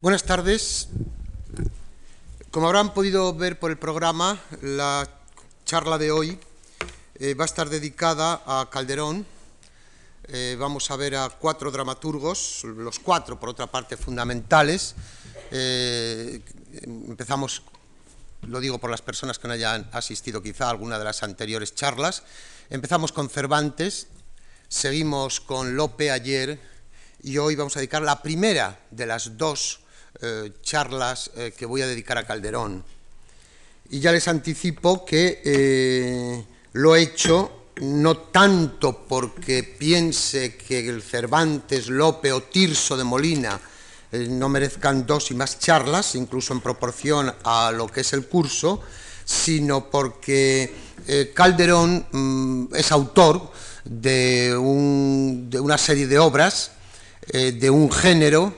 Buenas tardes. Como habrán podido ver por el programa, la charla de hoy eh, va a estar dedicada a Calderón. Eh, vamos a ver a cuatro dramaturgos, los cuatro, por otra parte, fundamentales. Eh, empezamos, lo digo por las personas que no hayan asistido quizá a alguna de las anteriores charlas. Empezamos con Cervantes, seguimos con Lope ayer y hoy vamos a dedicar la primera de las dos eh, charlas eh, que voy a dedicar a Calderón. Y ya les anticipo que eh, lo he hecho no tanto porque piense que el Cervantes, Lope o Tirso de Molina no merezcan dos y más charlas, incluso en proporción a lo que es el curso, sino porque Calderón mm, es autor de, de, una serie de obras, de un género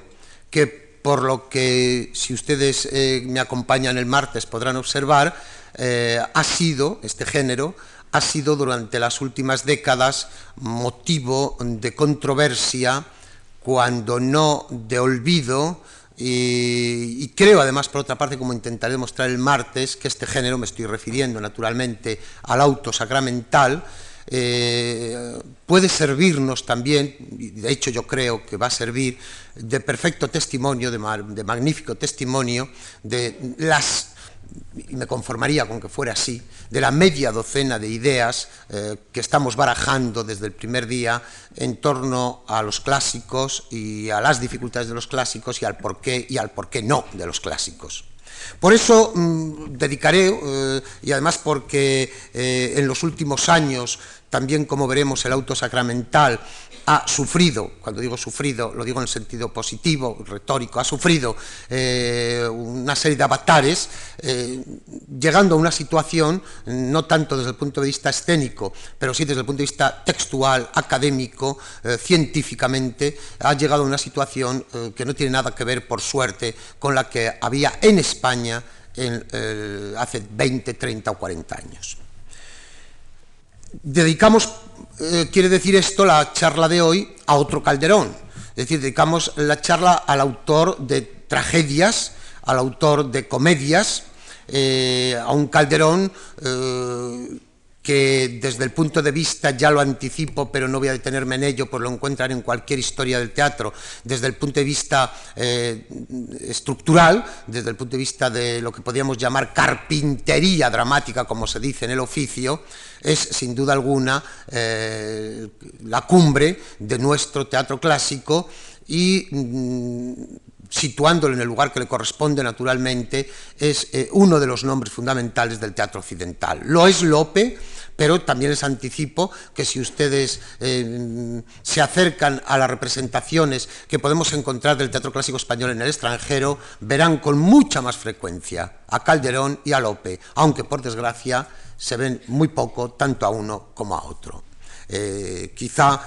que por lo que si ustedes eh, me acompañan el martes podrán observar, eh, ha sido, este género, ha sido durante las últimas décadas motivo de controversia, cuando no de olvido, y, creo además, por otra parte, como intentaré demostrar el martes, que este género, me estoy refiriendo naturalmente al auto sacramental, eh, puede servirnos también, y de hecho yo creo que va a servir, de perfecto testimonio, de, magnífico testimonio de las, y me conformaría con que fuera así, de la media docena de ideas eh, que estamos barajando desde el primer día en torno a los clásicos y a las dificultades de los clásicos y al porqué y al por qué no de los clásicos. Por eso mm, dedicaré, eh, y además porque en los últimos años también, como veremos, el auto sacramental ha sufrido, cuando digo sufrido, lo digo en el sentido positivo, retórico, ha sufrido eh, una serie de avatares, eh, llegando a una situación, no tanto desde el punto de vista escénico, pero sí desde el punto de vista textual, académico, eh, científicamente, ha llegado a una situación que no tiene nada que ver, por suerte, con la que había en España hace 20, 30 o 40 años. Dedicamos, eh, quiere decir esto, la charla de hoy a otro Calderón. Es decir, dedicamos la charla al autor de tragedias, al autor de comedias, eh, a un Calderón eh, que desde el punto de vista, ya lo anticipo, pero no voy a detenerme en ello, pues lo encuentran en cualquier historia del teatro, desde el punto de vista eh, estructural, desde el punto de vista de lo que podríamos llamar carpintería dramática, como se dice en el oficio, es sin duda alguna eh, la cumbre de nuestro teatro clásico y mm, situándolo en el lugar que le corresponde naturalmente, es eh, uno de los nombres fundamentales del teatro occidental. Lo es Lope, pero también les anticipo que si ustedes eh, se acercan a las representaciones que podemos encontrar del teatro clásico español en el extranjero, verán con mucha más frecuencia a Calderón y a Lope, aunque por desgracia se ven muy poco tanto a uno como a otro. Eh, quizá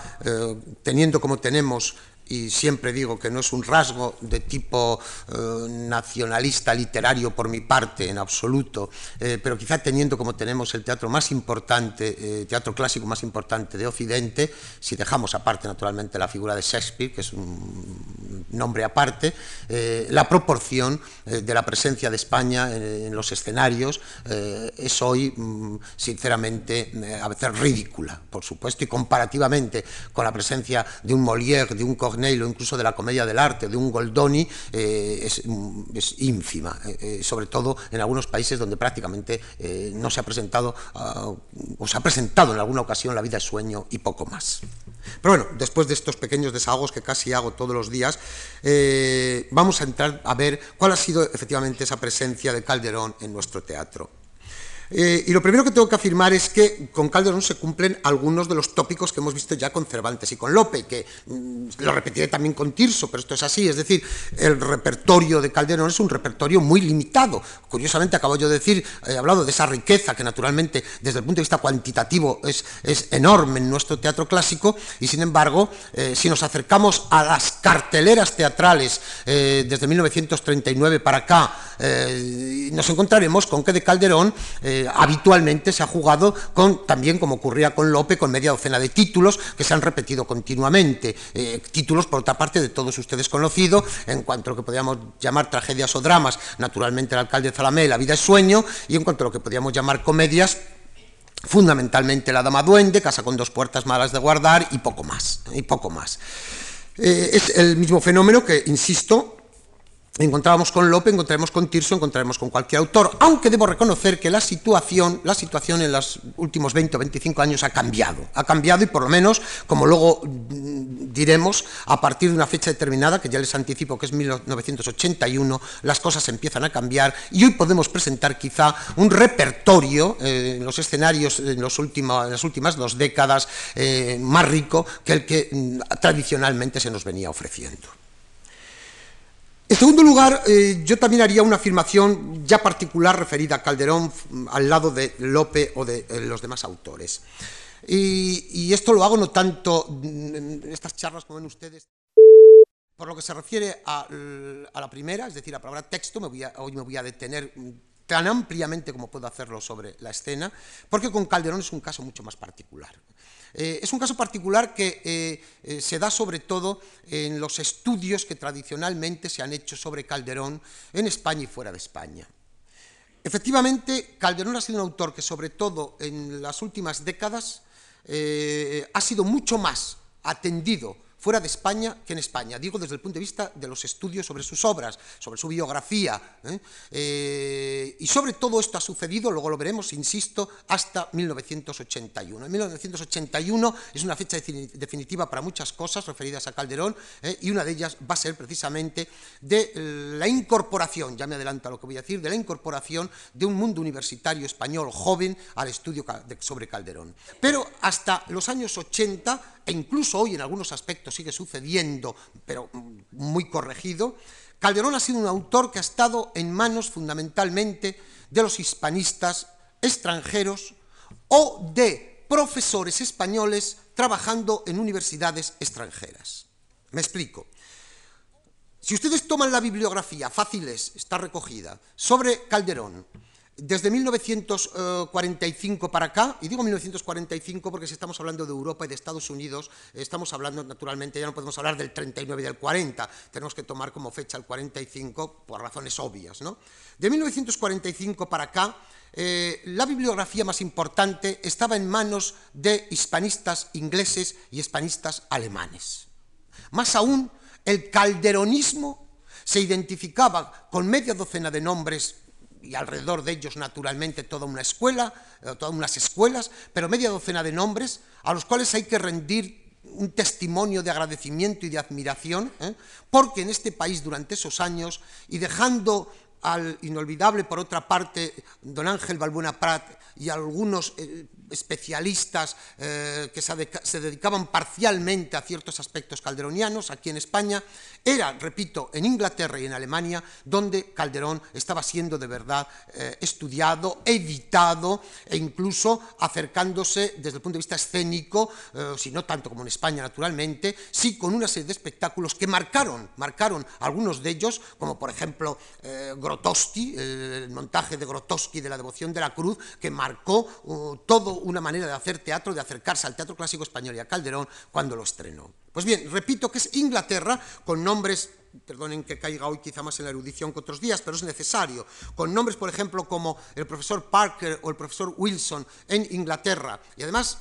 teniendo como tenemos y siempre digo que no es un rasgo de tipo eh, nacionalista literario por mi parte, en absoluto, eh, pero quizá teniendo como tenemos el teatro más importante, eh, teatro clásico más importante de Occidente, si dejamos aparte naturalmente la figura de Shakespeare, que es un nombre aparte, la proporción de la presencia de España en, los escenarios es hoy, mm, sinceramente, a veces ridícula, por supuesto, y comparativamente con la presencia de un Molière, de un Corneille, o incluso de la comedia del arte, de un Goldoni, eh, es, ínfima, eh, eh, sobre todo en algunos países donde prácticamente no se ha presentado, ah, o se ha presentado en alguna ocasión la vida es sueño y poco más. Pero bueno, después de estos pequeños desahogos que casi hago todos los días, vamos a entrar a ver cuál ha sido efectivamente esa presencia de Calderón en nuestro teatro. Eh, y lo primero que tengo que afirmar es que con Calderón se cumplen algunos de los tópicos que hemos visto ya con Cervantes y con Lope, que mm, lo repetiré también con Tirso, pero esto es así, es decir, el repertorio de Calderón es un repertorio muy limitado. Curiosamente, acabo yo de decir, he hablado de esa riqueza que naturalmente desde el punto de vista cuantitativo es, enorme en nuestro teatro clásico, y sin embargo, eh, si nos acercamos a las carteleras teatrales eh, desde 1939 para acá, nos encontraremos con que de Calderón habitualmente se ha jugado con, también como ocurría con Lope, con media docena de títulos que se han repetido continuamente. Eh, títulos, por otra parte, de todos ustedes conocidos, en cuanto a lo que podríamos llamar tragedias o dramas, naturalmente el alcalde Zalamé, La vida es sueño, y en cuanto a lo que podríamos llamar comedias, fundamentalmente La Dama Duende, Casa con dos puertas malas de guardar y poco más, y poco más. Eh, es el mismo fenómeno que, insisto, encontrábamos con Lope, encontraremos con Tirso, encontraremos con cualquier autor, aunque debo reconocer que la situación, la situación en los últimos 20 o 25 años ha cambiado, ha cambiado y por lo menos, como luego mm, diremos, a partir de una fecha determinada, que ya les anticipo que es 1981, las cosas empiezan a cambiar y hoy podemos presentar quizá un repertorio eh, en los escenarios en, las últimas dos décadas eh, más rico que el que mm, tradicionalmente se nos venía ofreciendo. En segundo lugar, eh, yo también haría una afirmación ya particular referida a Calderón al lado de Lope o de eh, los demás autores. Y, esto lo hago no tanto en estas charlas como ven ustedes. Por lo que se refiere a, la primera, es decir, a la palabra texto, hoy me voy a detener tan ampliamente como puedo hacerlo sobre la escena, porque con Calderón es un caso mucho más particular. Eh, es un caso particular que eh, eh, se da sobre todo en los estudios que tradicionalmente se han hecho sobre Calderón en España y fuera de España. Efectivamente, Calderón ha sido un autor que sobre todo en las últimas décadas ha sido mucho más atendido fuera de España que en España. Digo desde el punto de vista de los estudios sobre sus obras, sobre su biografía. ¿eh? Eh, y sobre todo esto ha sucedido, luego lo veremos, insisto, hasta 1981. En 1981 es una fecha definitiva para muchas cosas referidas a Calderón ¿eh? y una de ellas va a ser precisamente de la incorporación, ya me adelanto a lo que voy a decir, de la incorporación de un mundo universitario español joven al estudio sobre Calderón. Pero hasta los años 80 e incluso hoy en algunos aspectos sigue sucediendo, pero muy corregido, Calderón ha sido un autor que ha estado en manos fundamentalmente de los hispanistas extranjeros o de profesores españoles trabajando en universidades extranjeras. Me explico. Si ustedes toman la bibliografía, fácil es, está recogida, sobre Calderón, desde 1945 para acá, y digo 1945 porque si estamos hablando de Europa y de Estados Unidos, estamos hablando, naturalmente, ya no podemos hablar del 39 y del 40, tenemos que tomar como fecha el 45 por razones obvias. ¿no? De 1945 para acá, eh, la bibliografía más importante estaba en manos de hispanistas ingleses y hispanistas alemanes. Más aún, el calderonismo se identificaba con media docena de nombres y alrededor de ellos naturalmente toda una escuela, eh, todas unas escuelas, pero media docena de nombres a los cuales hay que rendir un testimonio de agradecimiento y de admiración, ¿eh? porque en este país durante esos años, y dejando al inolvidable, por otra parte, don Ángel Balbuena Prat y algunos eh, especialistas eh, que se, dedicaban parcialmente a ciertos aspectos calderonianos aquí en España, era, repito, en Inglaterra y en Alemania donde Calderón estaba siendo de verdad eh, estudiado, editado e incluso acercándose desde el punto de vista escénico, eh, si no tanto como en España naturalmente, sí con una serie de espectáculos que marcaron, marcaron algunos de ellos, como por ejemplo Grotowski, el montaje de Grotowski de la devoción de la cruz, que marcó uh, una manera de hacer teatro, de acercarse al teatro clásico español y a Calderón cuando lo estrenó. Pues bien, repito que es Inglaterra con nombres perdonen que caiga hoy quizá más en la erudición que otros días, pero es necesario, con nombres, por ejemplo, como el profesor Parker o el profesor Wilson en Inglaterra, y además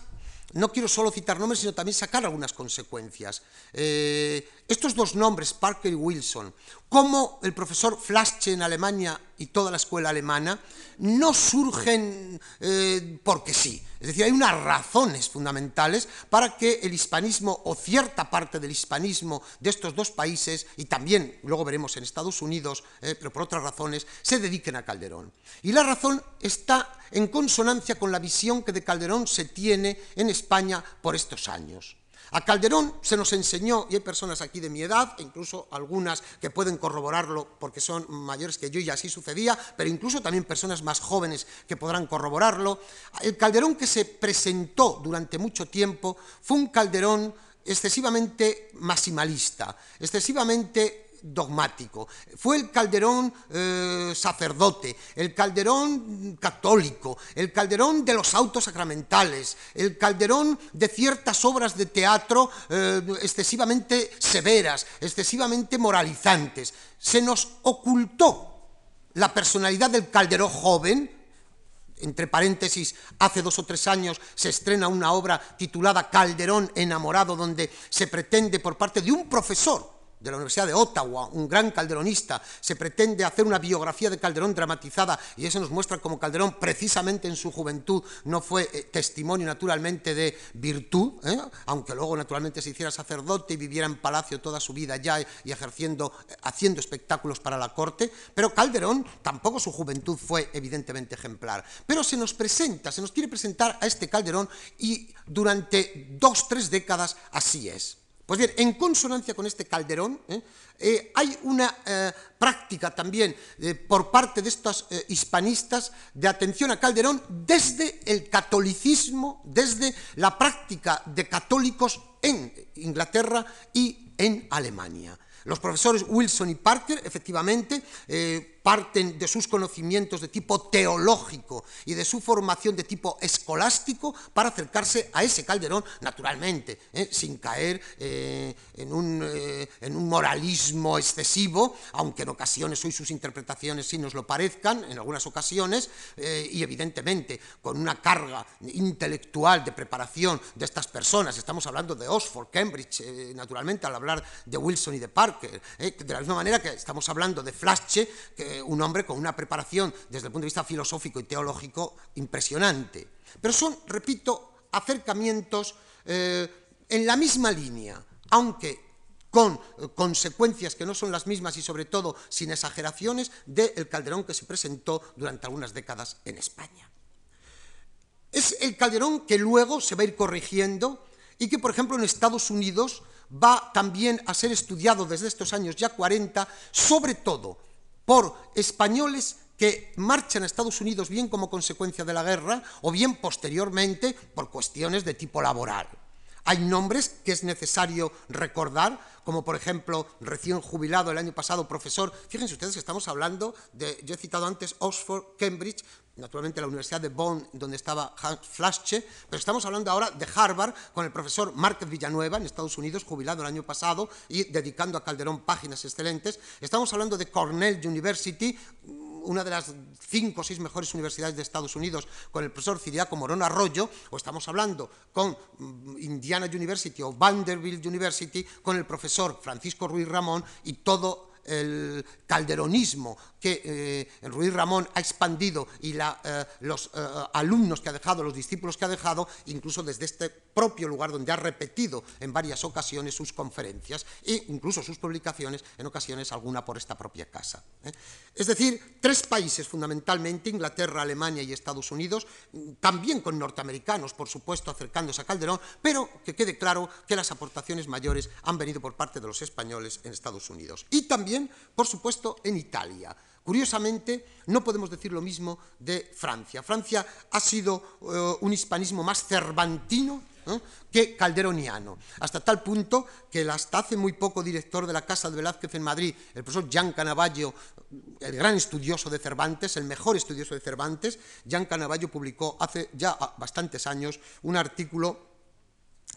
no quiero solo citar nombres, sino también sacar algunas consecuencias. Eh, estos dos nombres, Parker y Wilson, como el profesor Flasche en Alemania y toda la escuela alemana, no surgen eh, porque sí. Es decir, hay unas razones fundamentales para que el hispanismo o cierta parte del hispanismo de estos dos países, y también luego veremos en Estados Unidos, eh, pero por otras razones, se dediquen a Calderón. Y la razón está en consonancia con la visión que de Calderón se tiene en España por estos años. A Calderón se nos enseñó, y hay personas aquí de mi edad, e incluso algunas que pueden corroborarlo porque son mayores que yo y así sucedía, pero incluso también personas más jóvenes que podrán corroborarlo. El Calderón que se presentó durante mucho tiempo fue un Calderón excesivamente maximalista, excesivamente dogmático. Fue el Calderón eh, sacerdote, el Calderón católico, el Calderón de los autos sacramentales, el Calderón de ciertas obras de teatro eh, excesivamente severas, excesivamente moralizantes. Se nos ocultó la personalidad del Calderón joven, entre paréntesis, hace dos o tres años se estrena una obra titulada Calderón enamorado, donde se pretende por parte de un profesor de la Universidad de Ottawa, un gran calderonista, se pretende hacer una biografía de Calderón dramatizada y eso nos muestra cómo Calderón precisamente en su juventud no fue eh, testimonio naturalmente de virtud, ¿eh? aunque luego naturalmente se hiciera sacerdote y viviera en palacio toda su vida ya y ejerciendo, eh, haciendo espectáculos para la corte, pero Calderón tampoco su juventud fue evidentemente ejemplar. Pero se nos presenta, se nos quiere presentar a este Calderón y durante dos, tres décadas así es. Pues bien, en consonancia con este Calderón, ¿eh? Eh, hay una eh, práctica también por parte de estos hispanistas de atención a Calderón desde el catolicismo, desde la práctica de católicos en Inglaterra y en Alemania. Los profesores Wilson y Parker, efectivamente, parten de sus conocimientos de tipo teológico y de su formación de tipo escolástico para acercarse a ese Calderón, naturalmente, ¿eh? sin caer eh, en, un, eh, en, un, moralismo excesivo, aunque en ocasiones hoy sus interpretaciones sí nos lo parezcan, en algunas ocasiones, y evidentemente con una carga intelectual de preparación de estas personas. Estamos hablando de Oxford, Cambridge, naturalmente, al hablar de Wilson y de Parker, de la misma manera que estamos hablando de Flasche, que un hombre con una preparación desde el punto de vista filosófico y teológico impresionante. Pero son, repito, acercamientos eh, en la misma línea, aunque con eh, consecuencias que no son las mismas y sobre todo sin exageraciones del Calderón que se presentó durante algunas décadas en España. Es el Calderón que luego se va a ir corrigiendo y que, por ejemplo, en Estados Unidos va también a ser estudiado desde estos años ya 40, sobre todo por españoles que marchan a Estados Unidos bien como consecuencia de la guerra o bien posteriormente por cuestiones de tipo laboral. Hay nombres que es necesario recordar, como por ejemplo, recién jubilado el año pasado, profesor, fíjense ustedes que estamos hablando de, yo he citado antes Oxford, Cambridge, naturalmente la Universidad de Bonn, donde estaba Hans Flasche, pero estamos hablando ahora de Harvard con el profesor Márquez Villanueva en Estados Unidos, jubilado el año pasado y dedicando a Calderón páginas excelentes. Estamos hablando de Cornell University, una de las cinco o seis mejores universidades de Estados Unidos, con el profesor Ciriaco Morón Arroyo, o estamos hablando con mm, Indiana University o Vanderbilt University, con el profesor Francisco Ruiz Ramón y todo el calderonismo que eh, Ruiz Ramón ha expandido y eh, los eh, alumnos que ha dejado, los discípulos que ha dejado, incluso desde este propio lugar donde ha repetido en varias ocasiones sus conferencias e incluso sus publicaciones, en ocasiones alguna por esta propia casa. Es decir, tres países fundamentalmente, Inglaterra, Alemania y Estados Unidos, también con norteamericanos, por supuesto, acercándose a Calderón, pero que quede claro que las aportaciones mayores han venido por parte de los españoles en Estados Unidos. Y también, por supuesto, en Italia. Curiosamente, no podemos decir lo mismo de Francia. Francia ha sido eh, un hispanismo más cervantino que calderoniano, hasta tal punto que el hasta hace muy poco director de la Casa de Velázquez en Madrid, el profesor Jean Canavallo, el gran estudioso de Cervantes, el mejor estudioso de Cervantes, Jean Canavallo publicó hace ya bastantes años un artículo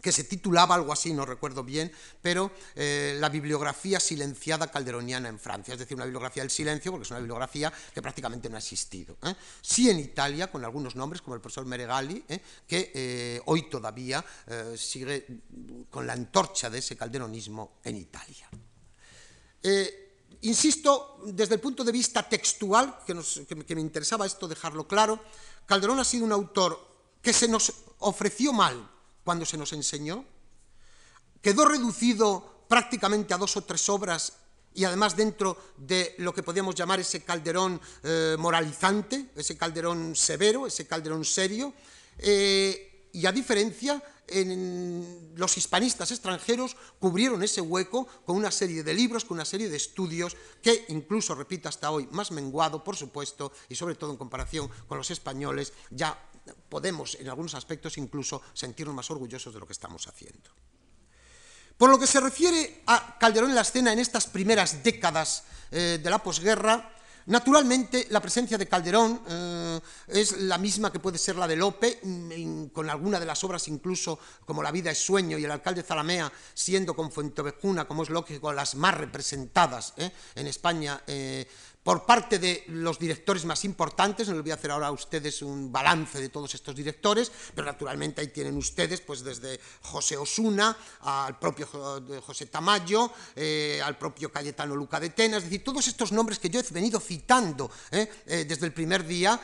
que se titulaba algo así, no recuerdo bien, pero eh, la bibliografía silenciada calderoniana en Francia, es decir, una bibliografía del silencio, porque es una bibliografía que prácticamente no ha existido. ¿eh? Sí en Italia, con algunos nombres, como el profesor Meregali, ¿eh? que hoy todavía sigue con la antorcha de ese calderonismo en Italia. insisto, desde el punto de vista textual, que, que me interesaba esto dejarlo claro, Calderón ha sido un autor que se nos ofreció mal cuando se nos enseñó? ¿Quedó reducido prácticamente a dos o tres obras y además dentro de lo que podríamos llamar ese calderón eh, moralizante, ese calderón severo, ese calderón serio? Eh, y a diferencia, en los hispanistas extranjeros cubrieron ese hueco con una serie de libros, con una serie de estudios que incluso, repito, hasta hoy más menguado, por supuesto, y sobre todo en comparación con los españoles, ya podemos en algunos aspectos incluso sentirnos más orgullosos de lo que estamos haciendo. Por lo que se refiere a Calderón en la escena en estas primeras décadas eh, de la posguerra, Naturalmente, la presencia de Calderón eh, es la misma que puede ser la de Lope, mm, con alguna de las obras incluso como La vida es sueño y El alcalde Zalamea, siendo con Fuentevejuna, como es lógico, las más representadas eh, en España por parte de los directores más importantes, no les voy a hacer ahora a ustedes un balance de todos estos directores, pero naturalmente ahí tienen ustedes, pues desde José Osuna, al propio José Tamayo, eh, al propio Cayetano Luca de Tena, es decir, todos estos nombres que yo he venido citando eh, eh, desde el primer día,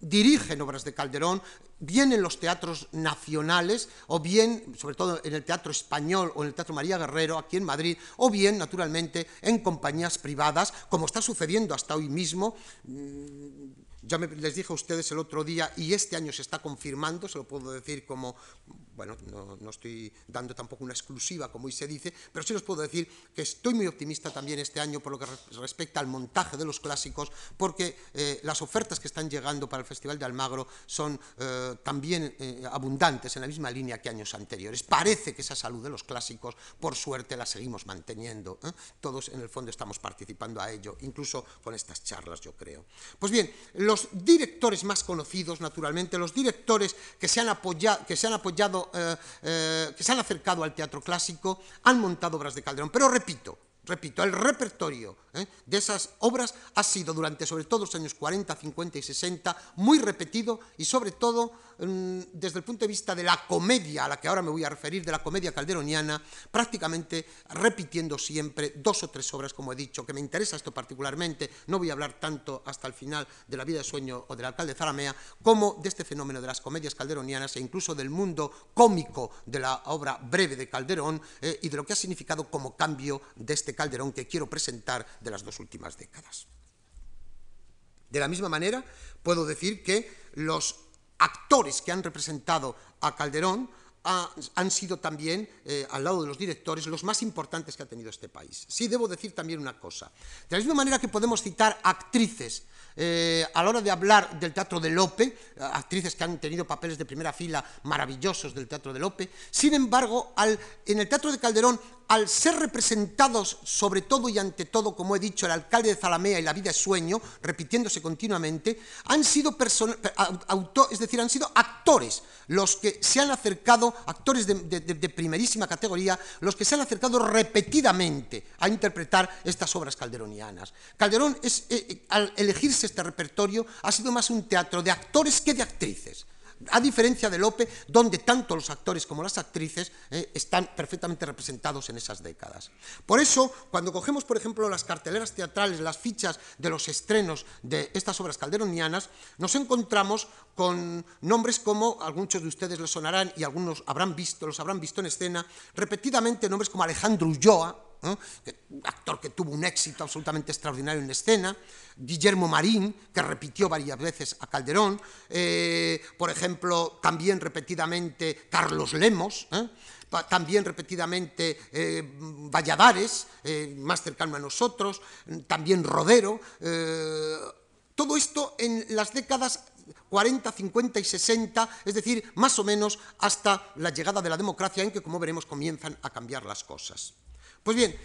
dirigen obras de Calderón, bien en los teatros nacionales, o bien, sobre todo en el Teatro Español o en el Teatro María Guerrero, aquí en Madrid, o bien, naturalmente, en compañías privadas, como está sucediendo hasta hoy mismo. Mm, ya les dije a ustedes el otro día, y este año se está confirmando, se lo puedo decir como, bueno, no, estoy dando tampoco una exclusiva, como hoy se dice, pero sí les puedo decir que estoy muy optimista también este año por lo que respecta al montaje de los clásicos, porque eh, las ofertas que están llegando para el Festival de Almagro son eh, también eh, abundantes, en la misma línea que años anteriores. Parece que esa salud de los clásicos, por suerte, la seguimos manteniendo. Todos, en el fondo, estamos participando a ello, incluso con estas charlas, yo creo. Pues bien, los directores más conocidos, naturalmente, los directores que se han apoyado, que se han, apoyado eh, eh, que se han acercado al teatro clásico, han montado obras de Calderón. Pero repito, repito, el repertorio ¿eh? de esas obras ha sido durante sobre todo los años 40, 50 y 60 muy repetido y sobre todo desde el punto de vista de la comedia a la que ahora me voy a referir, de la comedia calderoniana, prácticamente repitiendo siempre dos o tres obras, como he dicho, que me interesa esto particularmente, no voy a hablar tanto hasta el final de la vida de sueño o del alcalde Zaramea, como de este fenómeno de las comedias calderonianas e incluso del mundo cómico de la obra breve de Calderón eh, y de lo que ha significado como cambio de este Calderón que quiero presentar de las dos últimas décadas. De la misma manera, puedo decir que los actores que han representado a Calderón han sido también, eh, al lado de los directores, los más importantes que ha tenido este país. Sí, debo decir también una cosa. De la misma manera que podemos citar actrices eh, a la hora de hablar del teatro de Lope, actrices que han tenido papeles de primera fila maravillosos del teatro de Lope, sin embargo, en el teatro de Calderón al ser representados sobre todo y ante todo, como he dicho, el alcalde de Zalamea y la vida es sueño, repitiéndose continuamente, han sido es decir, han sido actores los que se han acercado, actores de, primerísima categoría, los que se han acercado repetidamente a interpretar estas obras calderonianas. Calderón, eh, eh, al elegirse este repertorio, ha sido más un teatro de actores que de actrices a diferencia de Lope, donde tanto los actores como las actrices eh, están perfectamente representados en esas décadas. Por eso, cuando cogemos, por ejemplo, las carteleras teatrales, las fichas de los estrenos de estas obras calderonianas, nos encontramos con nombres como, algunos de ustedes les sonarán y algunos habrán visto, los habrán visto en escena, repetidamente nombres como Alejandro Ulloa, actor que tuvo un éxito absolutamente extraordinario en escena, Guillermo Marín, que repitió varias veces a Calderón, eh, por ejemplo, también repetidamente Carlos Lemos, ¿eh? también repetidamente eh, Valladares, más cercano a nosotros, también Rodero, todo esto en las décadas 40, 50 y 60, es decir, más o menos hasta la llegada de la democracia en que, como veremos, comienzan a cambiar las cosas. Pues bien,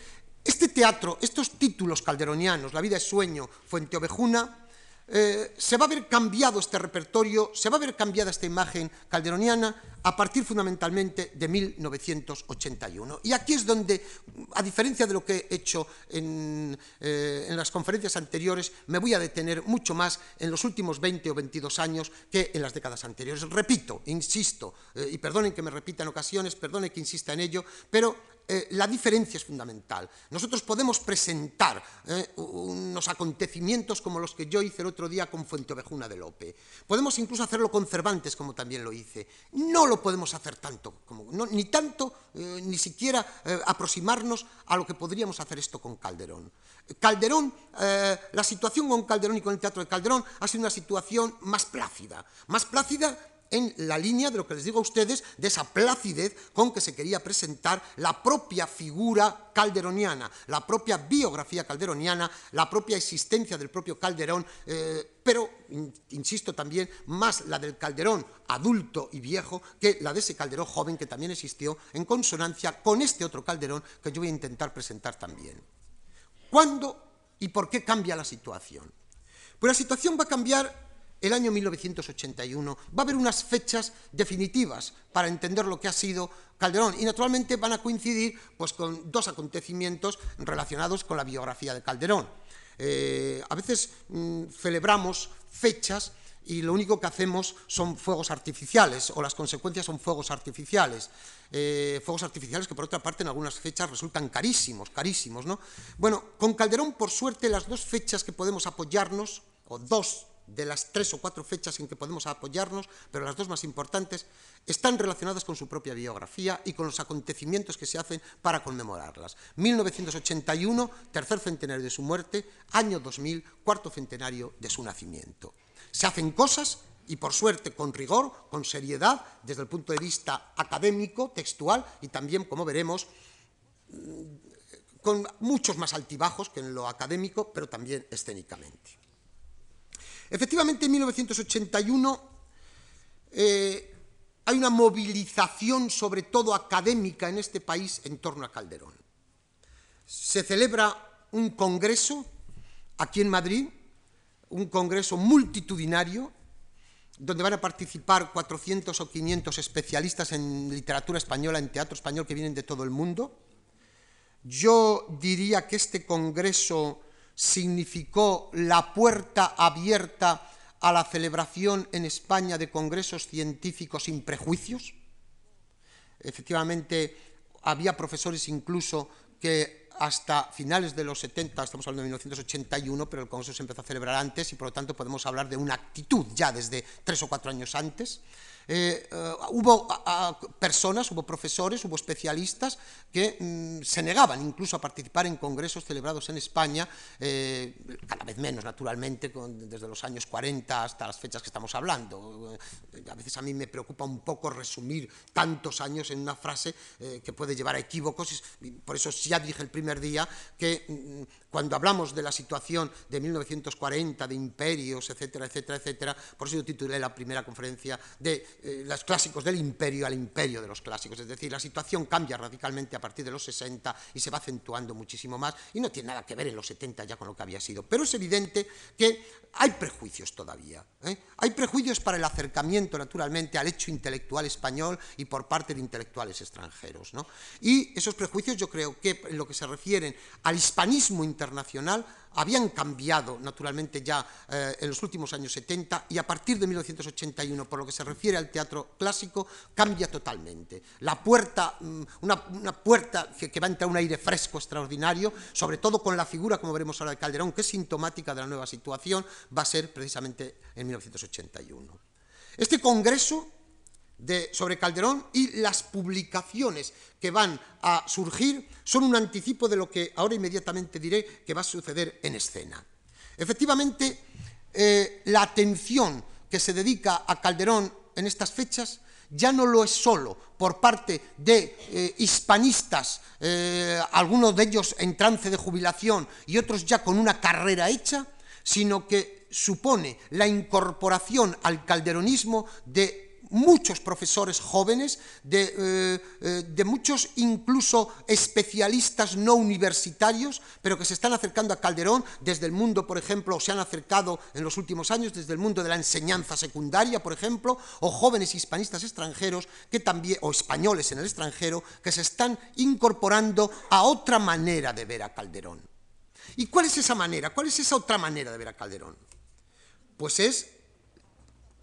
este teatro, estos títulos calderonianos, La vida es sueño, Fuente Ovejuna, eh, se va a ver cambiado este repertorio, se va a ver cambiada esta imagen calderoniana a partir fundamentalmente de 1981. Y aquí es donde, a diferencia de lo que he hecho en, eh, en, las conferencias anteriores, me voy a detener mucho más en los últimos 20 o 22 años que en las décadas anteriores. Repito, insisto, eh, y perdonen que me repita en ocasiones, perdonen que insista en ello, pero eh, la diferencia es fundamental. Nosotros podemos presentar eh, unos acontecimientos como los que yo hice el otro día con Fuenteovejuna de Lope. Podemos incluso hacerlo con Cervantes, como también lo hice. No lo podemos hacer tanto, ni tanto, eh, ni siquiera aproximarnos a lo que podríamos hacer esto con Calderón. Calderón, la situación con Calderón y con el teatro de Calderón ha sido una situación más plácida, más plácida en la línea de lo que les digo a ustedes, de esa placidez con que se quería presentar la propia figura calderoniana, la propia biografía calderoniana, la propia existencia del propio Calderón, eh, pero, insisto también, más la del Calderón adulto y viejo que la de ese Calderón joven que también existió en consonancia con este otro Calderón que yo voy a intentar presentar también. ¿Cuándo y por qué cambia la situación? Pues la situación va a cambiar el año 1981. Va a haber unas fechas definitivas para entender lo que ha sido Calderón y naturalmente van a coincidir pues, con dos acontecimientos relacionados con la biografía de Calderón. Eh, a veces mm, celebramos fechas y lo único que hacemos son fuegos artificiales o las consecuencias son fuegos artificiales. Eh, fuegos artificiales que por otra parte en algunas fechas resultan carísimos, carísimos, ¿no? Bueno, con Calderón por suerte las dos fechas que podemos apoyarnos, o dos de las tres o cuatro fechas en que podemos apoyarnos, pero las dos más importantes, están relacionadas con su propia biografía y con los acontecimientos que se hacen para conmemorarlas. 1981, tercer centenario de su muerte, año 2000, cuarto centenario de su nacimiento. Se hacen cosas y por suerte con rigor, con seriedad, desde el punto de vista académico, textual y también, como veremos, mm, con muchos más altibajos que en lo académico, pero también escénicamente. Efectivamente, en 1981 eh, hay una movilización, sobre todo académica, en este país en torno a Calderón. Se celebra un congreso aquí en Madrid, un congreso multitudinario, donde van a participar 400 o 500 especialistas en literatura española, en teatro español, que vienen de todo el mundo. Yo diría que este congreso significó la puerta abierta a la celebración en España de congresos científicos sin prejuicios. Efectivamente, había profesores incluso que hasta finales de los 70, estamos hablando de 1981, pero el Congreso se empezó a celebrar antes y por lo tanto podemos hablar de una actitud ya desde tres o cuatro años antes. Eh, eh, hubo personas, hubo profesores, hubo especialistas que mm, se negaban incluso a participar en congresos celebrados en España, eh, cada vez menos naturalmente, desde los años 40 hasta las fechas que estamos hablando. a veces a mí me preocupa un poco resumir tantos años en una frase que puede llevar a equívocos, por eso ya dije el primer día que mm, cuando hablamos de la situación de 1940, de imperios, etcétera, etcétera, etcétera, por eso yo titulé la primera conferencia de eh, los clásicos del imperio al imperio de los clásicos. Es decir, la situación cambia radicalmente a partir de los 60 y se va acentuando muchísimo más y no tiene nada que ver en los 70 ya con lo que había sido. Pero es evidente que hay prejuicios todavía. ¿eh? Hay prejuicios para el acercamiento, naturalmente, al hecho intelectual español y por parte de intelectuales extranjeros. Y esos prejuicios yo creo que en lo que se refieren al hispanismo internacional habían cambiado naturalmente ya eh, en los últimos años 70 y a partir de 1981, por lo que se refiere al teatro clásico, cambia totalmente. La puerta, mm, una, puerta que, va a entrar un aire fresco extraordinario, sobre todo con la figura, como veremos ahora, de Calderón, que es sintomática de la nueva situación, va a ser precisamente en 1981. Este congreso sobre Calderón y las publicaciones que van a surgir son un anticipo de lo que ahora inmediatamente diré que va a suceder en escena. Efectivamente, eh, la atención que se dedica a Calderón en estas fechas ya no lo es solo por parte de eh, hispanistas, eh, algunos de ellos en trance de jubilación y otros ya con una carrera hecha, sino que supone la incorporación al calderonismo de muchos profesores jóvenes, de, eh, eh, de, muchos incluso especialistas no universitarios, pero que se están acercando a Calderón desde el mundo, por ejemplo, se han acercado en los últimos años desde el mundo de la enseñanza secundaria, por ejemplo, o jóvenes hispanistas extranjeros que también, o españoles en el extranjero, que se están incorporando a otra manera de ver a Calderón. ¿Y cuál es esa manera? ¿Cuál es esa otra manera de ver a Calderón? Pues es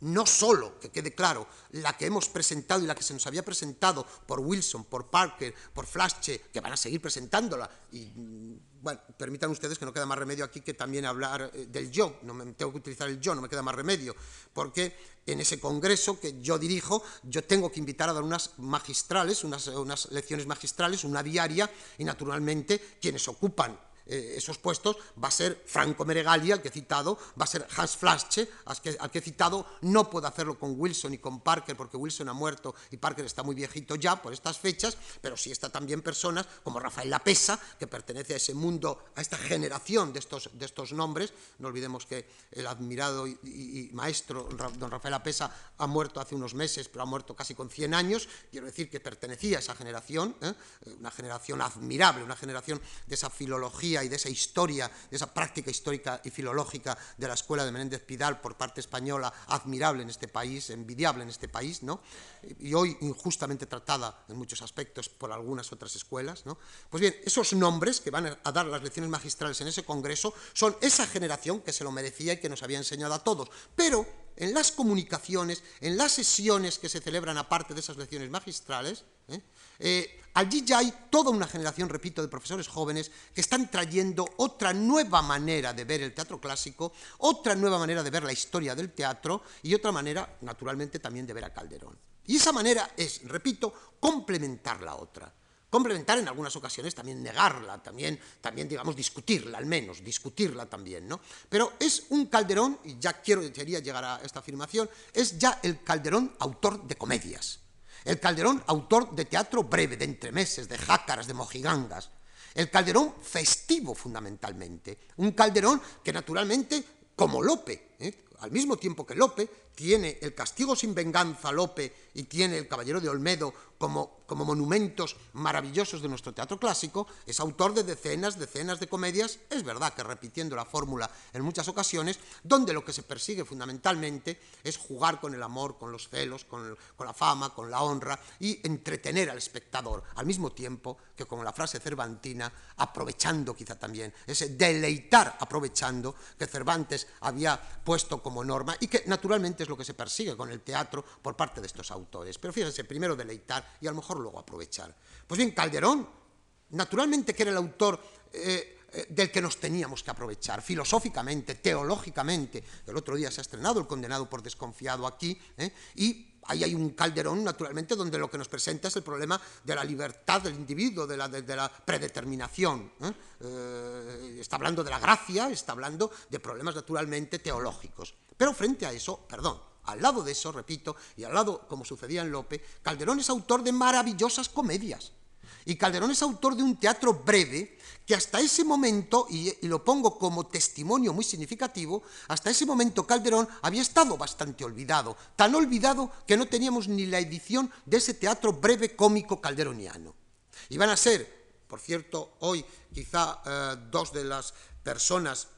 no solo, que quede claro, la que hemos presentado y la que se nos había presentado por Wilson, por Parker, por Flasche, que van a seguir presentándola, y mm, bueno, permitan ustedes que no queda más remedio aquí que también hablar eh, del yo, no me tengo que utilizar el yo, no me queda más remedio, porque en ese congreso que yo dirijo, yo tengo que invitar a dar unas magistrales, unas, unas lecciones magistrales, una diaria, y naturalmente quienes ocupan eh, esos puestos va a ser Franco Meregali, al que he citado, va a ser Hans Flasche, al que, al que he citado, no puedo hacerlo con Wilson y con Parker, porque Wilson ha muerto y Parker está muy viejito ya por estas fechas, pero sí está también personas como Rafael Lapesa, que pertenece a ese mundo, a esta generación de estos, de estos nombres. No olvidemos que el admirado y, maestro don Rafael Lapesa ha muerto hace unos meses, pero ha muerto casi con 100 años. Quiero decir que pertenecía a esa generación, ¿eh? una generación admirable, una generación de esa filología y de esa historia, de esa práctica histórica y filológica de la escuela de Menéndez Pidal por parte española, admirable en este país, envidiable en este país, ¿no? y hoy injustamente tratada en muchos aspectos por algunas otras escuelas. ¿no? Pues bien, esos nombres que van a dar las lecciones magistrales en ese congreso son esa generación que se lo merecía y que nos había enseñado a todos, pero en las comunicaciones, en las sesiones que se celebran aparte de esas lecciones magistrales, ¿eh? Eh, allí ya hay toda una generación, repito, de profesores jóvenes que están trayendo otra nueva manera de ver el teatro clásico, otra nueva manera de ver la historia del teatro y otra manera, naturalmente, también de ver a Calderón. Y esa manera es, repito, complementar la otra complementar en algunas ocasiones, también negarla, también, también digamos, discutirla al menos, discutirla también, ¿no? Pero es un Calderón, y ya quiero, quería llegar a esta afirmación, es ya el Calderón autor de comedias, el Calderón autor de teatro breve, de entremeses, de jácaras, de mojigangas, el Calderón festivo fundamentalmente, un Calderón que naturalmente, como Lope, ¿eh? Al mismo tiempo que Lope, tiene el castigo sin venganza Lope y tiene el Caballero de Olmedo como, como, monumentos maravillosos de nuestro teatro clásico, es autor de decenas, decenas de comedias, es verdad que repitiendo la fórmula en muchas ocasiones, donde lo que se persigue fundamentalmente es jugar con el amor, con los celos, con, con la fama, con la honra y entretener al espectador, al mismo tiempo que con la frase cervantina, aprovechando quizá también, ese deleitar aprovechando que Cervantes había puesto como norma y que naturalmente lo que se persigue con el teatro por parte de estos autores. Pero fíjense, primero deleitar y a lo mejor luego aprovechar. Pues bien, Calderón, naturalmente que era el autor eh, eh, del que nos teníamos que aprovechar, filosóficamente, teológicamente. El otro día se ha estrenado El condenado por desconfiado aquí, ¿eh? y ahí hay un calderón, naturalmente, donde lo que nos presenta es el problema de la libertad del individuo, de la, de, la predeterminación. está hablando de la gracia, está hablando de problemas, naturalmente, teológicos. Pero frente a eso, perdón, al lado de eso, repito, y al lado, como sucedía en Lope, Calderón es autor de maravillosas comedias. Y Calderón es autor de un teatro breve que hasta ese momento, y, lo pongo como testimonio muy significativo, hasta ese momento Calderón había estado bastante olvidado, tan olvidado que no teníamos ni la edición de ese teatro breve cómico calderoniano. Y van a ser, por cierto, hoy quizá eh, dos de las personas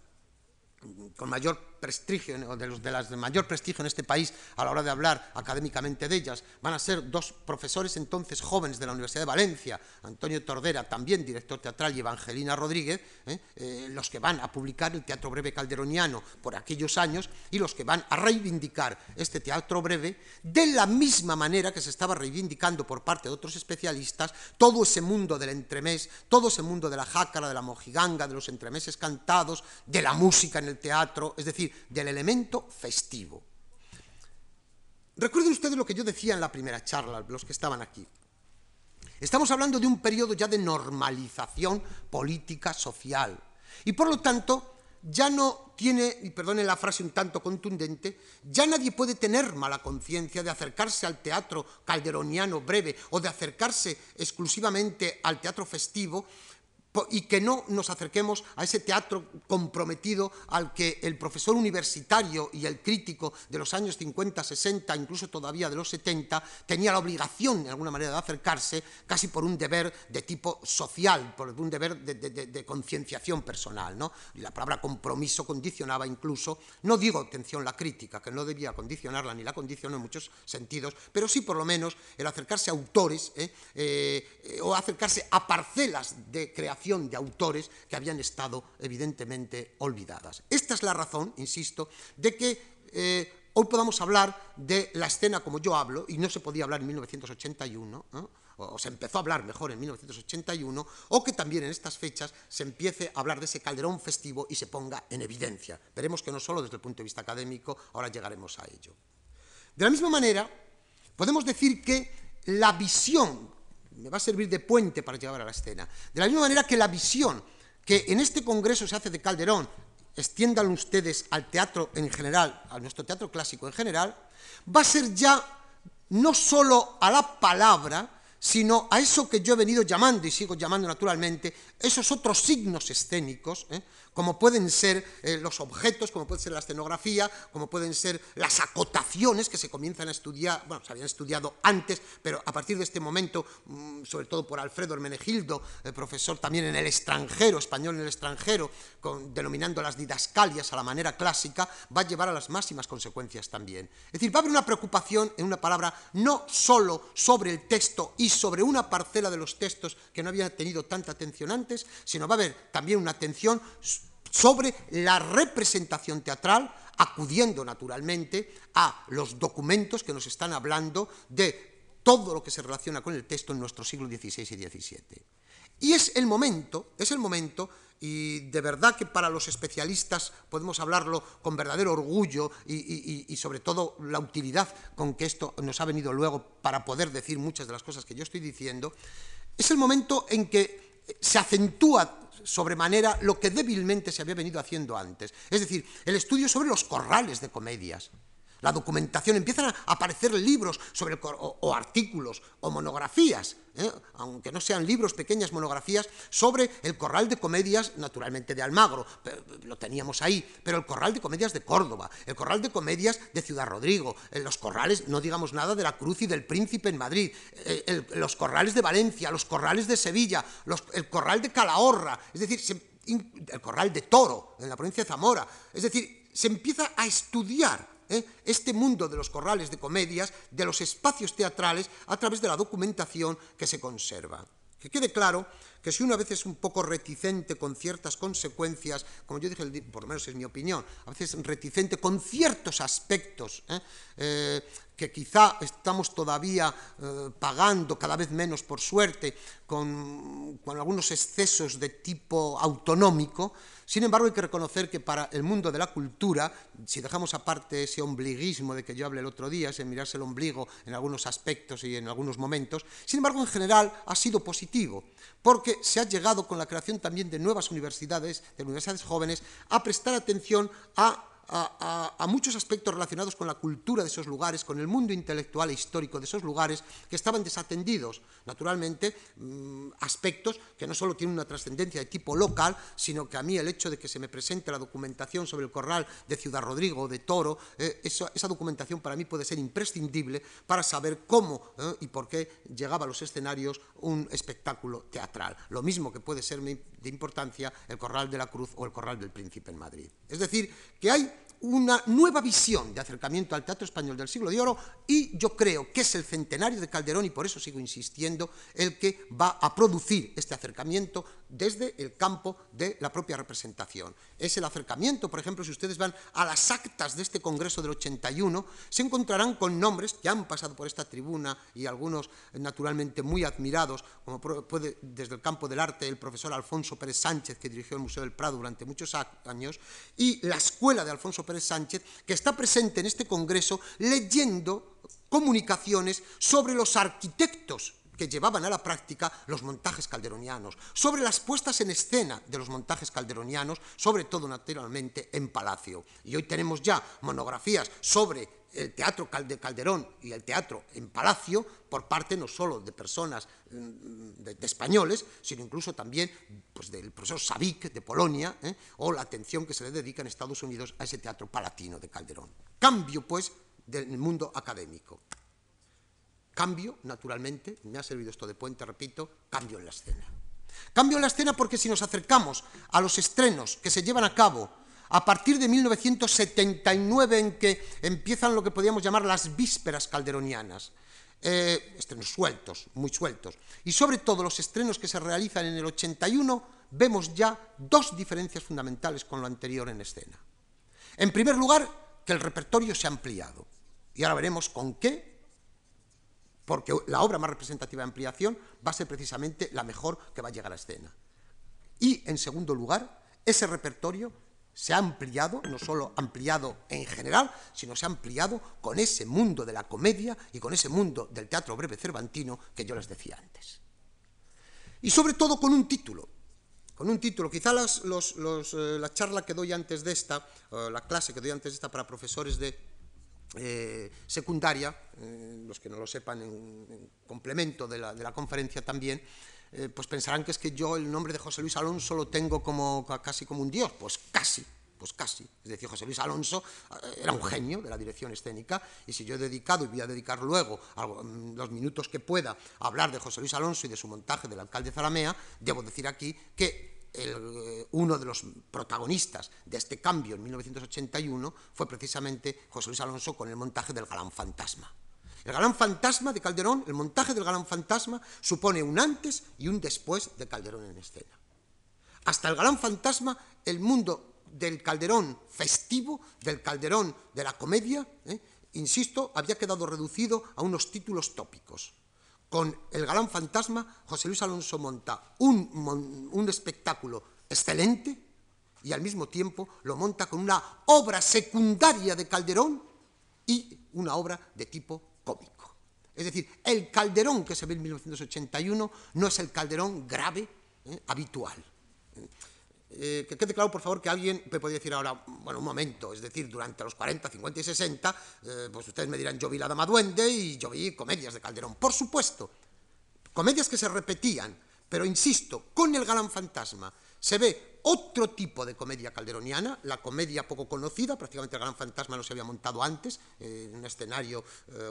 con mayor prestigio, o de, los, de las de mayor prestigio en este país a la hora de hablar académicamente de ellas, van a ser dos profesores entonces jóvenes de la Universidad de Valencia, Antonio Tordera, también director teatral, y Evangelina Rodríguez, ¿eh? Eh, los que van a publicar el Teatro Breve Calderoniano por aquellos años y los que van a reivindicar este teatro breve de la misma manera que se estaba reivindicando por parte de otros especialistas todo ese mundo del entremés, todo ese mundo de la jácara, de la mojiganga, de los entremeses cantados, de la música en el teatro, es decir, del elemento festivo. Recuerden ustedes lo que yo decía en la primera charla, los que estaban aquí. Estamos hablando de un periodo ya de normalización política, social. Y por lo tanto, ya no tiene, y perdone la frase un tanto contundente, ya nadie puede tener mala conciencia de acercarse al teatro calderoniano breve o de acercarse exclusivamente al teatro festivo y que no nos acerquemos a ese teatro comprometido al que el profesor universitario y el crítico de los años 50, 60, incluso todavía de los 70, tenía la obligación, de alguna manera, de acercarse casi por un deber de tipo social, por un deber de, concienciación personal. ¿no? Y la palabra compromiso condicionaba incluso, no digo atención la crítica, que no debía condicionarla ni la condicionó en muchos sentidos, pero sí por lo menos el acercarse a autores ¿eh? Eh, o acercarse a parcelas de creación de autores que habían estado evidentemente olvidadas. Esta es la razón, insisto, de que eh, hoy podamos hablar de la escena como yo hablo, y no se podía hablar en 1981, o se empezó a hablar mejor en 1981, o que también en estas fechas se empiece a hablar de ese calderón festivo y se ponga en evidencia. Veremos que no solo desde el punto de vista académico, ahora llegaremos a ello. De la misma manera, podemos decir que la visión me va a servir de puente para llevar a la escena. De la misma manera que la visión que en este congreso se hace de Calderón, extiendan ustedes al teatro en general, a nuestro teatro clásico en general, va a ser ya no solo a la palabra, sino a eso que yo he venido llamando y sigo llamando naturalmente, esos otros signos escénicos, ¿eh? Como pueden ser eh, los objetos, como puede ser la escenografía, como pueden ser las acotaciones que se comienzan a estudiar, bueno, se habían estudiado antes, pero a partir de este momento, mm, sobre todo por Alfredo Hermenegildo, el profesor también en el extranjero, español en el extranjero, denominando las didascalias a la manera clásica, va a llevar a las máximas consecuencias también. Es decir, va a haber una preocupación, en una palabra, no solo sobre el texto y sobre una parcela de los textos que no había tenido tanta atención antes, sino va a haber también una atención sobre la representación teatral, acudiendo naturalmente a los documentos que nos están hablando de todo lo que se relaciona con el texto en nuestro siglo XVI y XVII. Y es el momento, es el momento, y de verdad que para los especialistas podemos hablarlo con verdadero orgullo y, y, sobre todo la utilidad con que esto nos ha venido luego para poder decir muchas de las cosas que yo estoy diciendo, es el momento en que se acentúa sobremanera lo que débilmente se había venido haciendo antes. Es decir, el estudio sobre los corrales de comedias. La documentación, empiezan a aparecer libros sobre o, artículos o monografías, ¿eh? aunque no sean libros, pequeñas monografías, sobre el corral de comedias, naturalmente de Almagro, lo teníamos ahí, pero el corral de comedias de Córdoba, el corral de comedias de Ciudad Rodrigo, los corrales, no digamos nada de la Cruz y del Príncipe en Madrid, eh, los corrales de Valencia, los corrales de Sevilla, el corral de Calahorra, es decir, el corral de Toro, en la provincia de Zamora, es decir, se empieza a estudiar ¿eh? este mundo de los corrales de comedias, de los espacios teatrales, a través de la documentación que se conserva. Que quede claro que si uno a veces es un poco reticente con ciertas consecuencias, como yo dije, por lo menos es mi opinión, a veces reticente con ciertos aspectos ¿eh? Eh, que quizá estamos todavía pagando cada vez menos, por suerte, con algunos excesos de tipo autonómico, sin embargo, hay que reconocer que para el mundo de la cultura, si dejamos aparte ese ombliguismo de que yo hablé el otro día, ese mirarse el ombligo en algunos aspectos y en algunos momentos, sin embargo, en general ha sido positivo, porque se ha llegado con la creación también de nuevas universidades, de universidades jóvenes, a prestar atención a a, muchos aspectos relacionados con la cultura de esos lugares, con el mundo intelectual e histórico de esos lugares que estaban desatendidos. Naturalmente, mm, aspectos que no solo tienen una trascendencia de tipo local, sino que a mí el hecho de que se me presente la documentación sobre el corral de Ciudad Rodrigo de Toro, eh, esa, documentación para mí puede ser imprescindible para saber cómo eh, y por qué llegaba a los escenarios un espectáculo teatral. Lo mismo que puede ser de importancia el Corral de la Cruz o el Corral del Príncipe en Madrid. Es decir, que hay una nueva visión de acercamiento al teatro español del siglo de oro y yo creo que es el centenario de Calderón y por eso sigo insistiendo el que va a producir este acercamiento desde el campo de la propia representación. Es el acercamiento, por ejemplo, si ustedes van a las actas de este Congreso del 81, se encontrarán con nombres que han pasado por esta tribuna y algunos naturalmente muy admirados, como puede desde el campo del arte el profesor Alfonso Pérez Sánchez, que dirigió el Museo del Prado durante muchos años, y la escuela de Alfonso Pérez Sánchez, que está presente en este Congreso leyendo comunicaciones sobre los arquitectos que llevaban a la práctica los montajes calderonianos, sobre las puestas en escena de los montajes calderonianos, sobre todo naturalmente en Palacio. Y hoy tenemos ya monografías sobre el teatro de Calderón y el teatro en Palacio por parte no solo de personas mm, de, españoles, sino incluso también pues, del profesor Savic de Polonia, ¿eh? o la atención que se le dedica en Estados Unidos a ese teatro palatino de Calderón. Cambio, pues, del mundo académico. Cambio, naturalmente, me ha servido esto de puente, repito, cambio en la escena. Cambio en la escena porque si nos acercamos a los estrenos que se llevan a cabo a partir de 1979 en que empiezan lo que podríamos llamar las vísperas calderonianas, eh, estrenos sueltos, muy sueltos, y sobre todo los estrenos que se realizan en el 81, vemos ya dos diferencias fundamentales con lo anterior en escena. En primer lugar, que el repertorio se ha ampliado, y ahora veremos con qué porque la obra más representativa de ampliación va a ser precisamente la mejor que va a llegar a escena. Y, en segundo lugar, ese repertorio se ha ampliado, no solo ampliado en general, sino se ha ampliado con ese mundo de la comedia y con ese mundo del teatro breve cervantino que yo les decía antes. Y sobre todo con un título, con un título, quizá eh, la charla que doy antes de esta, la clase que doy antes de esta para profesores de eh, secundaria, los que no lo sepan en, complemento de la, conferencia también, pues pensarán que es que yo el nombre de José Luis Alonso lo tengo como casi como un dios, pues casi, pues casi. Es decir, José Luis Alonso eh, era un genio de la dirección escénica y si yo he dedicado y voy a dedicar luego mm, los minutos que pueda a hablar de José Luis Alonso y de su montaje del alcalde Zalamea, debo decir aquí que eh, uno de los protagonistas de este cambio en 1981 fue precisamente José Luis Alonso con el montaje del Galán Fantasma. El Galán Fantasma de Calderón, el montaje del Galán Fantasma, supone un antes y un después de Calderón en escena. Hasta el Galán Fantasma, el mundo del Calderón festivo, del Calderón de la comedia, ¿eh? insisto, había quedado reducido a unos títulos tópicos. Con El Galán Fantasma, José Luis Alonso monta un, espectáculo excelente y al mismo tiempo lo monta con una obra secundaria de Calderón y una obra de tipo cómico. Es decir, el Calderón que se ve en 1981 no es el Calderón grave, ¿eh? habitual. Eh, que quede claro, por favor, que alguien me podría decir ahora, bueno, un momento, es decir, durante los 40, 50 y 60, eh, pues ustedes me dirán, yo vi La Dama Duende y yo vi comedias de Calderón. Por supuesto, comedias que se repetían, pero insisto, con el galán fantasma se ve otro tipo de comedia calderoniana, la comedia poco conocida, prácticamente el Galán Fantasma no se había montado antes, eh, en un escenario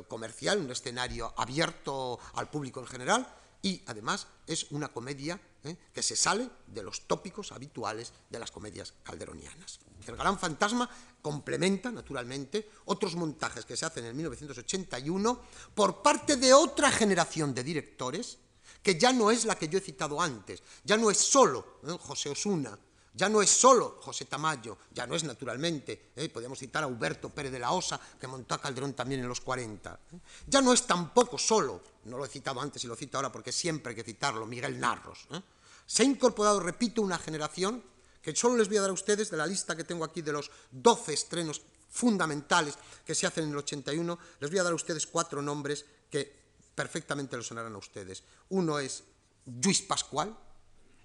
comercial, un escenario abierto al público en general, y además es una comedia ¿eh? que se sale de los tópicos habituales de las comedias calderonianas. El Gran Fantasma complementa, naturalmente, otros montajes que se hacen en 1981 por parte de otra generación de directores, que ya no es la que yo he citado antes, ya no es solo ¿eh? José Osuna, ya no es solo José Tamayo, ya no es naturalmente, ¿eh? podríamos citar a Huberto Pérez de la Osa, que montó a Calderón también en los 40. ¿eh? Ya no es tampoco solo, no lo he citado antes y lo cito ahora porque siempre hay que citarlo, Miguel Narros. ¿eh? Se ha incorporado, repito, una generación que solo les voy a dar a ustedes de la lista que tengo aquí de los 12 estrenos fundamentales que se hacen en el 81, les voy a dar a ustedes cuatro nombres que perfectamente lo sonarán a ustedes. Uno es Luis Pascual,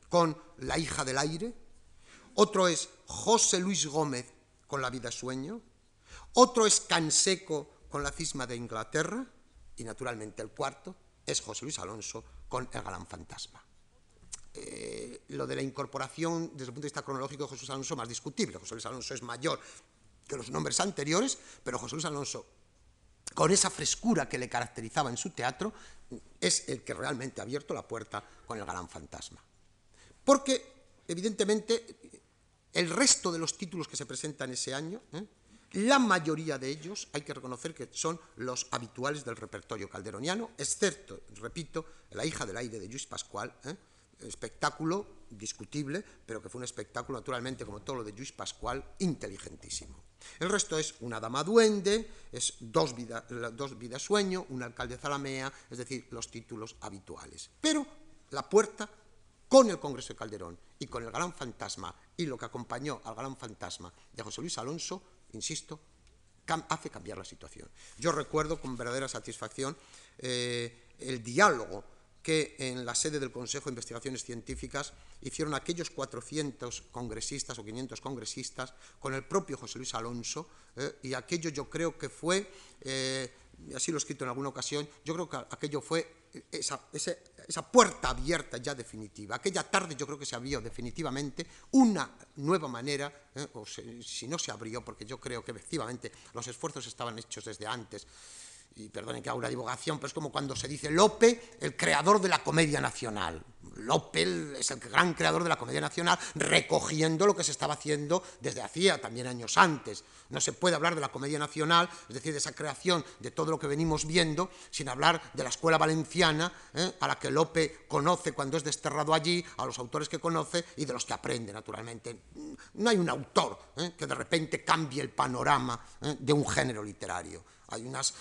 con La hija del aire, otro es José Luis Gómez con La vida sueño, otro es Canseco con La cisma de Inglaterra, y naturalmente el cuarto es José Luis Alonso con El galán fantasma. Eh, lo de la incorporación desde el punto de vista cronológico de José Luis Alonso más discutible. José Luis Alonso es mayor que los nombres anteriores, pero José Luis Alonso, con esa frescura que le caracterizaba en su teatro, es el que realmente ha abierto la puerta con el galán fantasma. Porque, evidentemente, el resto de los títulos que se presentan ese año, ¿eh? la mayoría de ellos hay que reconocer que son los habituales del repertorio calderoniano, excepto, repito, La hija del aire de Luis Pascual, ¿eh? espectáculo discutible, pero que fue un espectáculo naturalmente, como todo lo de Luis Pascual, inteligentísimo. El resto es Una dama duende, es Dos vidas dos sueño, Un alcalde zalamea, es decir, los títulos habituales. Pero la puerta con el Congreso de Calderón y con el Gran Fantasma y lo que acompañó al Gran Fantasma de José Luis Alonso, insisto, hace cambiar la situación. Yo recuerdo con verdadera satisfacción eh, el diálogo que en la sede del Consejo de Investigaciones Científicas hicieron aquellos 400 congresistas o 500 congresistas con el propio José Luis Alonso, eh, y aquello yo creo que fue, eh, así lo he escrito en alguna ocasión, yo creo que aquello fue esa, puerta abierta ya definitiva. Aquella tarde yo creo que se abrió definitivamente una nueva manera, eh, o si no se abrió, porque yo creo que efectivamente los esfuerzos estaban hechos desde antes, y perdonen que haga una divulgación, pero es como cuando se dice Lope, el creador de la comedia nacional. Lope es el gran creador de la comedia nacional, recogiendo lo que se estaba haciendo desde hacía también años antes. No se puede hablar de la comedia nacional, es decir, de esa creación de todo lo que venimos viendo, sin hablar de la escuela valenciana, ¿eh? a la que Lope conoce cuando es desterrado allí, a los autores que conoce y de los que aprende, naturalmente. No hay un autor ¿eh? que de repente cambie el panorama ¿eh? de un género literario. Hay unas.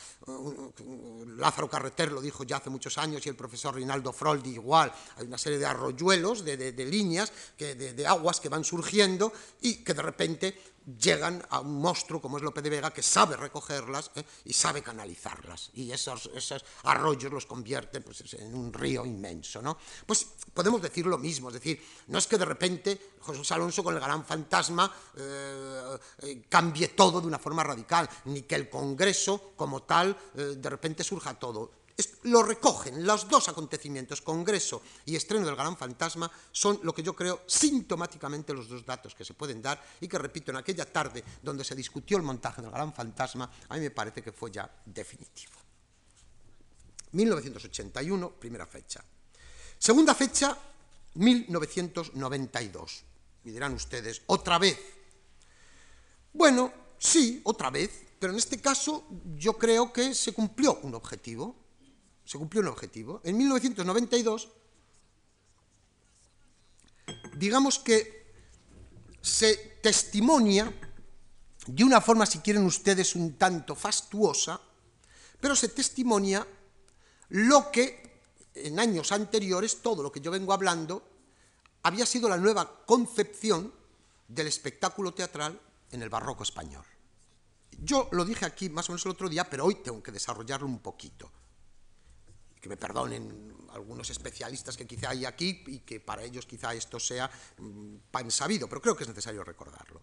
Lázaro Carreter lo dijo ya hace muchos años y el profesor Rinaldo Froldi igual. Hay una serie de arroyuelos, de, líneas, que, de, aguas que van surgiendo y que de repente llegan a un monstruo como es López de Vega que sabe recogerlas ¿eh? y sabe canalizarlas y esos, esos arroyos los convierte pues, en un río inmenso. ¿no? Pues podemos decir lo mismo, es decir, no es que de repente José Alonso con el gran fantasma eh, eh, cambie todo de una forma radical, ni que el Congreso como tal de repente surja todo lo recogen, los dos acontecimientos, Congreso y estreno del Gran Fantasma, son lo que yo creo sintomáticamente los dos datos que se pueden dar y que, repito, en aquella tarde donde se discutió el montaje del Gran Fantasma, a mí me parece que fue ya definitivo. 1981, primera fecha. Segunda fecha, 1992. Y dirán ustedes, otra vez. Bueno, sí, otra vez, pero en este caso yo creo que se cumplió un objetivo se cumplió un objetivo. En 1992, digamos que se testimonia de una forma, si quieren ustedes, un tanto fastuosa, pero se testimonia lo que en años anteriores, todo lo que yo vengo hablando, había sido la nueva concepción del espectáculo teatral en el barroco español. Yo lo dije aquí más o menos el otro día, pero hoy tengo que desarrollarlo un poquito que me perdonen algunos especialistas que quizá hay aquí y que para ellos quizá esto sea mm, pan sabido, pero creo que es necesario recordarlo.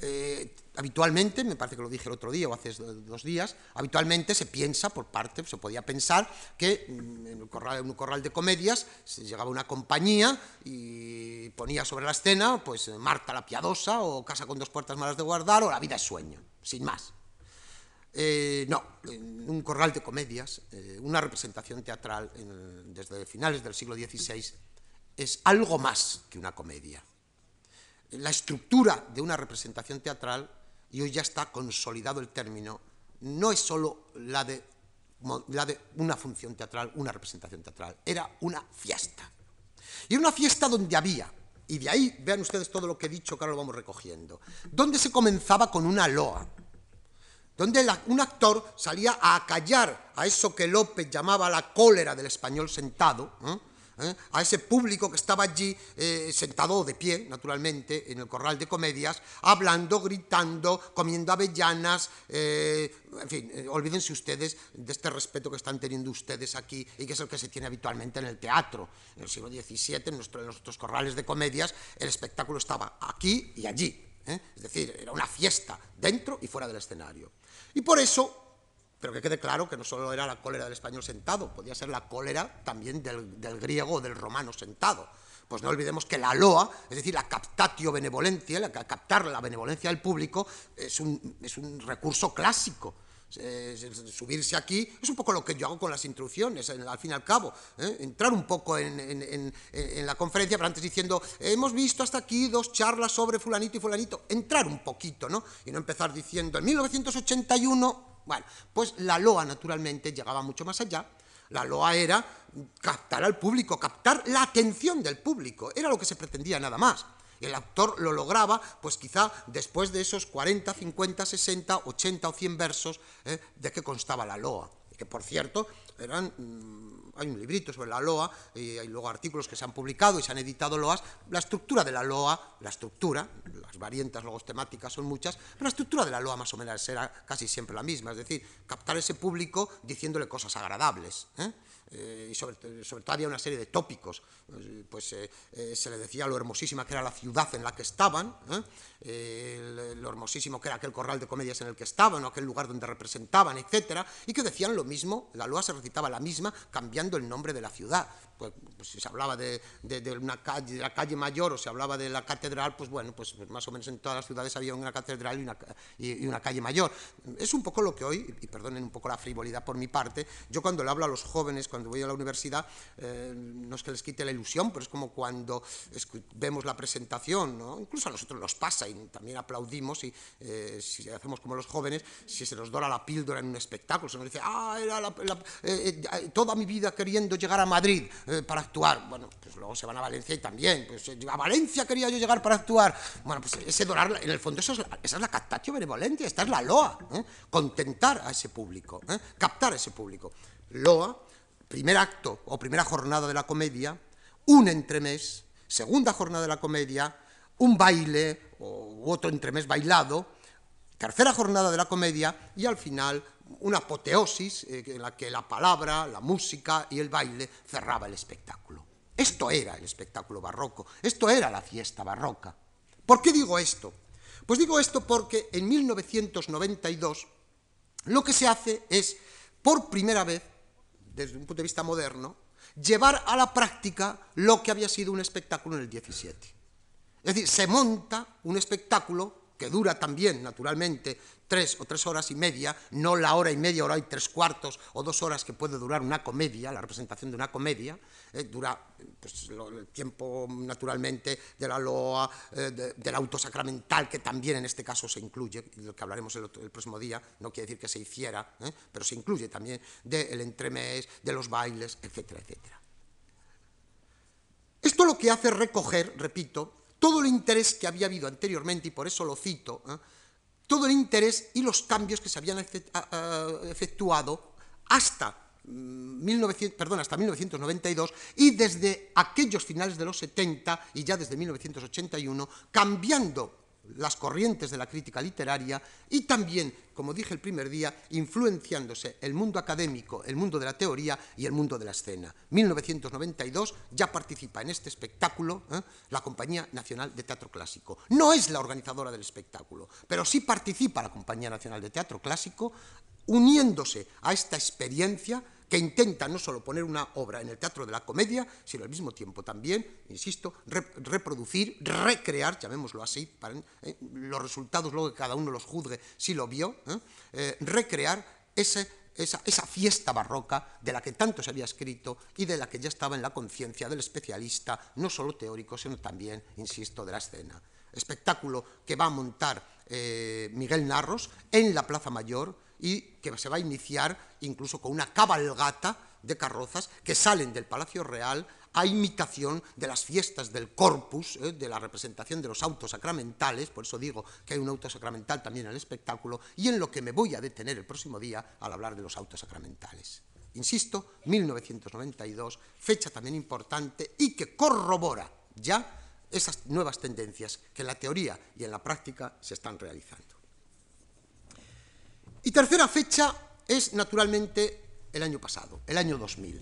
Eh, habitualmente, me parece que lo dije el otro día o hace dos días, habitualmente se piensa por parte, se podía pensar que mm, en un corral, en un corral de comedias se llegaba una compañía y ponía sobre la escena pues Marta la piadosa o Casa con dos puertas malas de guardar o La vida es sueño, sin más. Eh, no, un corral de comedias, eh, una representación teatral desde finales del siglo XVI es algo más que una comedia. La estructura de una representación teatral, y hoy ya está consolidado el término, no es solo la de, la de una función teatral, una representación teatral, era una fiesta. Y una fiesta donde había, y de ahí vean ustedes todo lo que he dicho que ahora lo vamos recogiendo, donde se comenzaba con una loa, donde un actor salía a acallar a eso que López llamaba la cólera del español sentado, ¿eh? ¿Eh? a ese público que estaba allí eh, sentado de pie, naturalmente, en el corral de comedias, hablando, gritando, comiendo avellanas, en fin, olvídense ustedes de este respeto que están teniendo ustedes aquí y que es el que se tiene habitualmente en el teatro. En el siglo XVII, en nuestros corrales de comedias, el espectáculo estaba aquí y allí, es decir, era una fiesta dentro y fuera del escenario. Y por eso, pero que quede claro que no solo era la cólera del español sentado, podía ser la cólera también del, griego o del romano sentado. Pues no olvidemos que la loa, es decir, la captatio benevolencia, la, captar la benevolencia del público, es un, es un recurso clásico. Subirse aquí es un poco lo que yo hago con las introducciones, al fin y al cabo, ¿eh? entrar un poco en, en, la conferencia, pero antes diciendo, hemos visto hasta aquí dos charlas sobre fulanito y fulanito, entrar un poquito, ¿no? Y no empezar diciendo, en 1981, bueno, pues la LOA naturalmente llegaba mucho más allá, la LOA era captar al público, captar la atención del público, era lo que se pretendía nada más. El actor lo lograba, pues quizá después de esos 40, 50, 60, 80 o 100 versos ¿eh? de que constaba la loa. Que por cierto, eran, mm, hay un librito sobre la loa, y hay luego artículos que se han publicado y se han editado loas. La estructura de la loa, la estructura, las variantes temáticas son muchas, pero la estructura de la loa más o menos era casi siempre la misma, es decir, captar ese público diciéndole cosas agradables. ¿eh? Eh, y sobre, todo había una serie de tópicos, pues eh, eh, se le decía lo hermosísima que era la ciudad en la que estaban, lo hermosísimo que era aquel corral de comedias en el que estaban, o aquel lugar donde representaban, etcétera, y que decían lo mismo, la loa se recitaba la misma, cambiando el nombre de la ciudad. Pues, pues, si se hablaba de, una calle, de la calle mayor o se hablaba de la catedral, pues bueno, pues más o menos en todas las ciudades había una catedral y una, y, una calle mayor. Es un poco lo que hoy, y perdonen un poco la frivolidad por mi parte, yo cuando le hablo a los jóvenes, cuando voy a la universidad, eh, no es que les quite la ilusión, pero es como cuando vemos la presentación, ¿no? incluso a nosotros nos pasa y también aplaudimos y eh, si hacemos como los jóvenes, si se nos dora la píldora en un espectáculo, se nos dice, ah, era eh, toda mi vida queriendo llegar a Madrid, para actuar. Bueno, pues luego se van a Valencia y también. Pues a Valencia quería yo llegar para actuar. Bueno, pues ese dorar, en el fondo eso es la, esa es la captatio benevolentia, esta es la loa. Contentar a ese público, captar a ese público. Loa, primer acto o primera jornada de la comedia, un entremés, segunda jornada de la comedia, un baile, u otro entremés bailado, tercera jornada de la comedia y al final una apoteosis eh, en la que la palabra, la música y el baile cerraba el espectáculo. Esto era el espectáculo barroco, esto era la fiesta barroca. ¿Por qué digo esto? Pues digo esto porque en 1992 lo que se hace es, por primera vez, desde un punto de vista moderno, llevar a la práctica lo que había sido un espectáculo en el 17. Es decir, se monta un espectáculo que dura también, naturalmente, tres o tres horas y media, no la hora y media, hora y tres cuartos o dos horas que puede durar una comedia, la representación de una comedia, eh, dura pues, el tiempo naturalmente de la loa, eh, del auto sacramental, que también en este caso se incluye, de lo que hablaremos el, próximo día, no quiere decir que se hiciera, eh, pero se incluye también del entremés, de los bailes, etcétera, etcétera. Esto lo que hace recoger, repito, todo el interés que había habido anteriormente, y por eso lo cito, ¿eh? todo el interés y los cambios que se habían efectuado hasta, 1900, mm, perdón, hasta 1992 y desde aquellos finales de los 70 y ya desde 1981, cambiando las corrientes de la crítica literaria y también, como dije el primer día, influenciándose el mundo académico, el mundo de la teoría y el mundo de la escena. 1992 ya participa en este espectáculo ¿eh? la Compañía Nacional de Teatro Clásico. No es la organizadora del espectáculo, pero sí participa la Compañía Nacional de Teatro Clásico uniéndose a esta experiencia que intenta no solo poner una obra en el teatro de la comedia, sino al mismo tiempo también, insisto, reproducir, recrear, llamémoslo así, para eh, los resultados luego que cada uno los juzgue si lo vio, ¿eh? Eh, recrear esa, esa, fiesta barroca de la que tanto se había escrito y de la que ya estaba en la conciencia del especialista, no solo teórico, sino también, insisto, de la escena. Espectáculo que va a montar Miguel Narros en la Plaza Mayor, y que se va a iniciar incluso con una cabalgata de carrozas que salen del Palacio Real a imitación de las fiestas del corpus, eh, de la representación de los autos sacramentales, por eso digo que hay un auto sacramental también en el espectáculo, y en lo que me voy a detener el próximo día al hablar de los autos sacramentales. Insisto, 1992, fecha también importante y que corrobora ya esas nuevas tendencias que en la teoría y en la práctica se están realizando. Y tercera fecha es naturalmente el año pasado, el año 2000.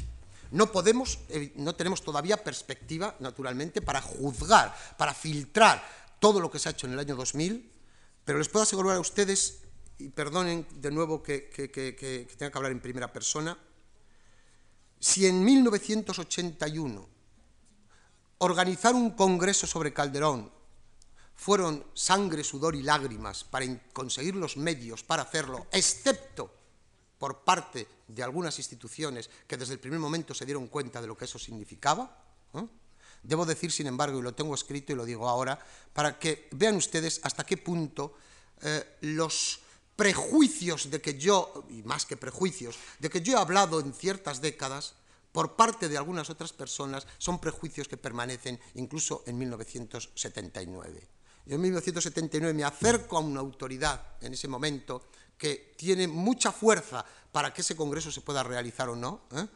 No podemos, eh, no tenemos todavía perspectiva, naturalmente, para juzgar, para filtrar todo lo que se ha hecho en el año 2000, pero les puedo asegurar a ustedes, y perdonen de nuevo que, que tenga que hablar en primera persona, si en 1981 organizar un congreso sobre Calderón fueron sangre, sudor y lágrimas para conseguir los medios para hacerlo, excepto por parte de algunas instituciones que desde el primer momento se dieron cuenta de lo que eso significaba. Debo decir, sin embargo, y lo tengo escrito y lo digo ahora, para que vean ustedes hasta qué punto eh, los prejuicios de que yo, y más que prejuicios, de que yo he hablado en ciertas décadas, por parte de algunas otras personas, son prejuicios que permanecen incluso en 1979. Yo en 1979 me acerco a una autoridad en ese momento que tiene mucha fuerza para que ese congreso se pueda realizar o no, ¿eh?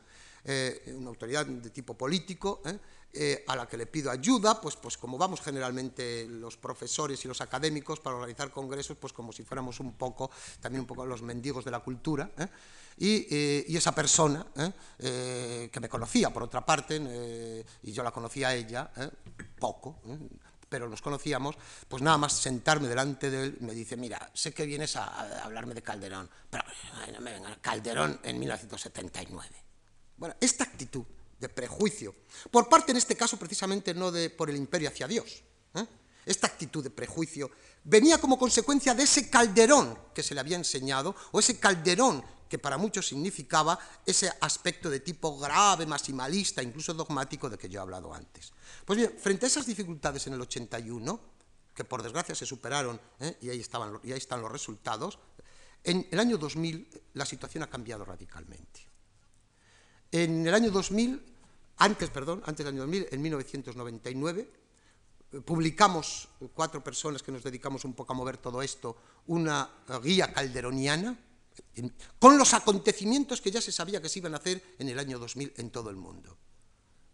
Eh, una autoridad de tipo político, ¿eh? a la que le pido ayuda, pues, pues como vamos generalmente los profesores y los académicos para organizar congresos, pues como si fuéramos un poco, también un poco los mendigos de la cultura, y, y, esa persona, que me conocía por otra parte, y yo la conocía a ella, poco, pero nos conocíamos, pues nada más sentarme delante de él, me dice, mira, sé que vienes a, hablarme de Calderón, pero no me venga, Calderón en 1979. Bueno, esta actitud de prejuicio, por parte en este caso precisamente no de por el imperio hacia Dios, ¿eh? esta actitud de prejuicio venía como consecuencia de ese calderón que se le había enseñado, o ese calderón que para muchos significaba ese aspecto de tipo grave, maximalista, incluso dogmático de que yo he hablado antes. Pues bien, frente a esas dificultades en el 81, que por desgracia se superaron, ¿eh? y, ahí estaban, y ahí están los resultados, en el año 2000 la situación ha cambiado radicalmente. En el año 2000, antes, perdón, antes del año 2000, en 1999, publicamos, cuatro personas que nos dedicamos un poco a mover todo esto, una guía calderoniana, con los acontecimientos que ya se sabía que se iban a hacer en el año 2000 en todo el mundo.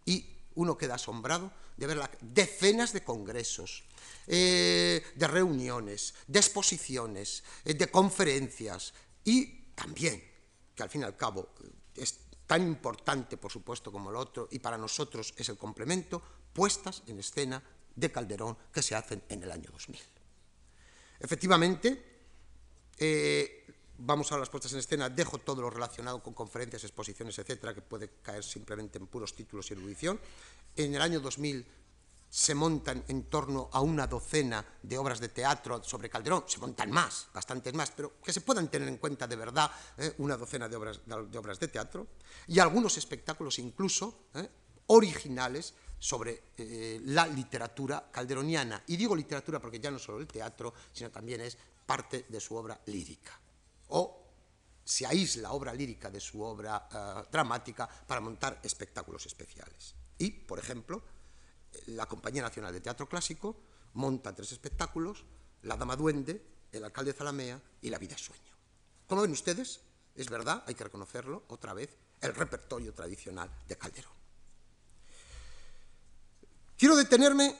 Y uno queda asombrado de ver decenas de congresos, eh, de reuniones, de exposiciones, eh, de conferencias y también, que al fin y al cabo es tan importante, por supuesto, como el otro, y para nosotros es el complemento, puestas en escena de Calderón que se hacen en el año 2000. Efectivamente, eh, vamos a las puestas en escena, dejo todo lo relacionado con conferencias, exposiciones, etcétera, que puede caer simplemente en puros títulos y erudición. En el año 2000 se montan en torno a una docena de obras de teatro sobre Calderón, se montan más, bastantes más, pero que se puedan tener en cuenta de verdad eh, una docena de obras, de teatro, y algunos espectáculos incluso eh, originales sobre eh, la literatura calderoniana. Y digo literatura porque ya no solo el teatro, sino también es parte de su obra lírica. O se aísla obra lírica de su obra eh, dramática para montar espectáculos especiales. Y, por ejemplo, la Compañía Nacional de Teatro Clásico monta tres espectáculos, La Dama Duende, El Alcalde de Zalamea y La Vida es Sueño. Como ven ustedes, es verdad, hay que reconocerlo otra vez, el repertorio tradicional de Calderón. Quiero detenerme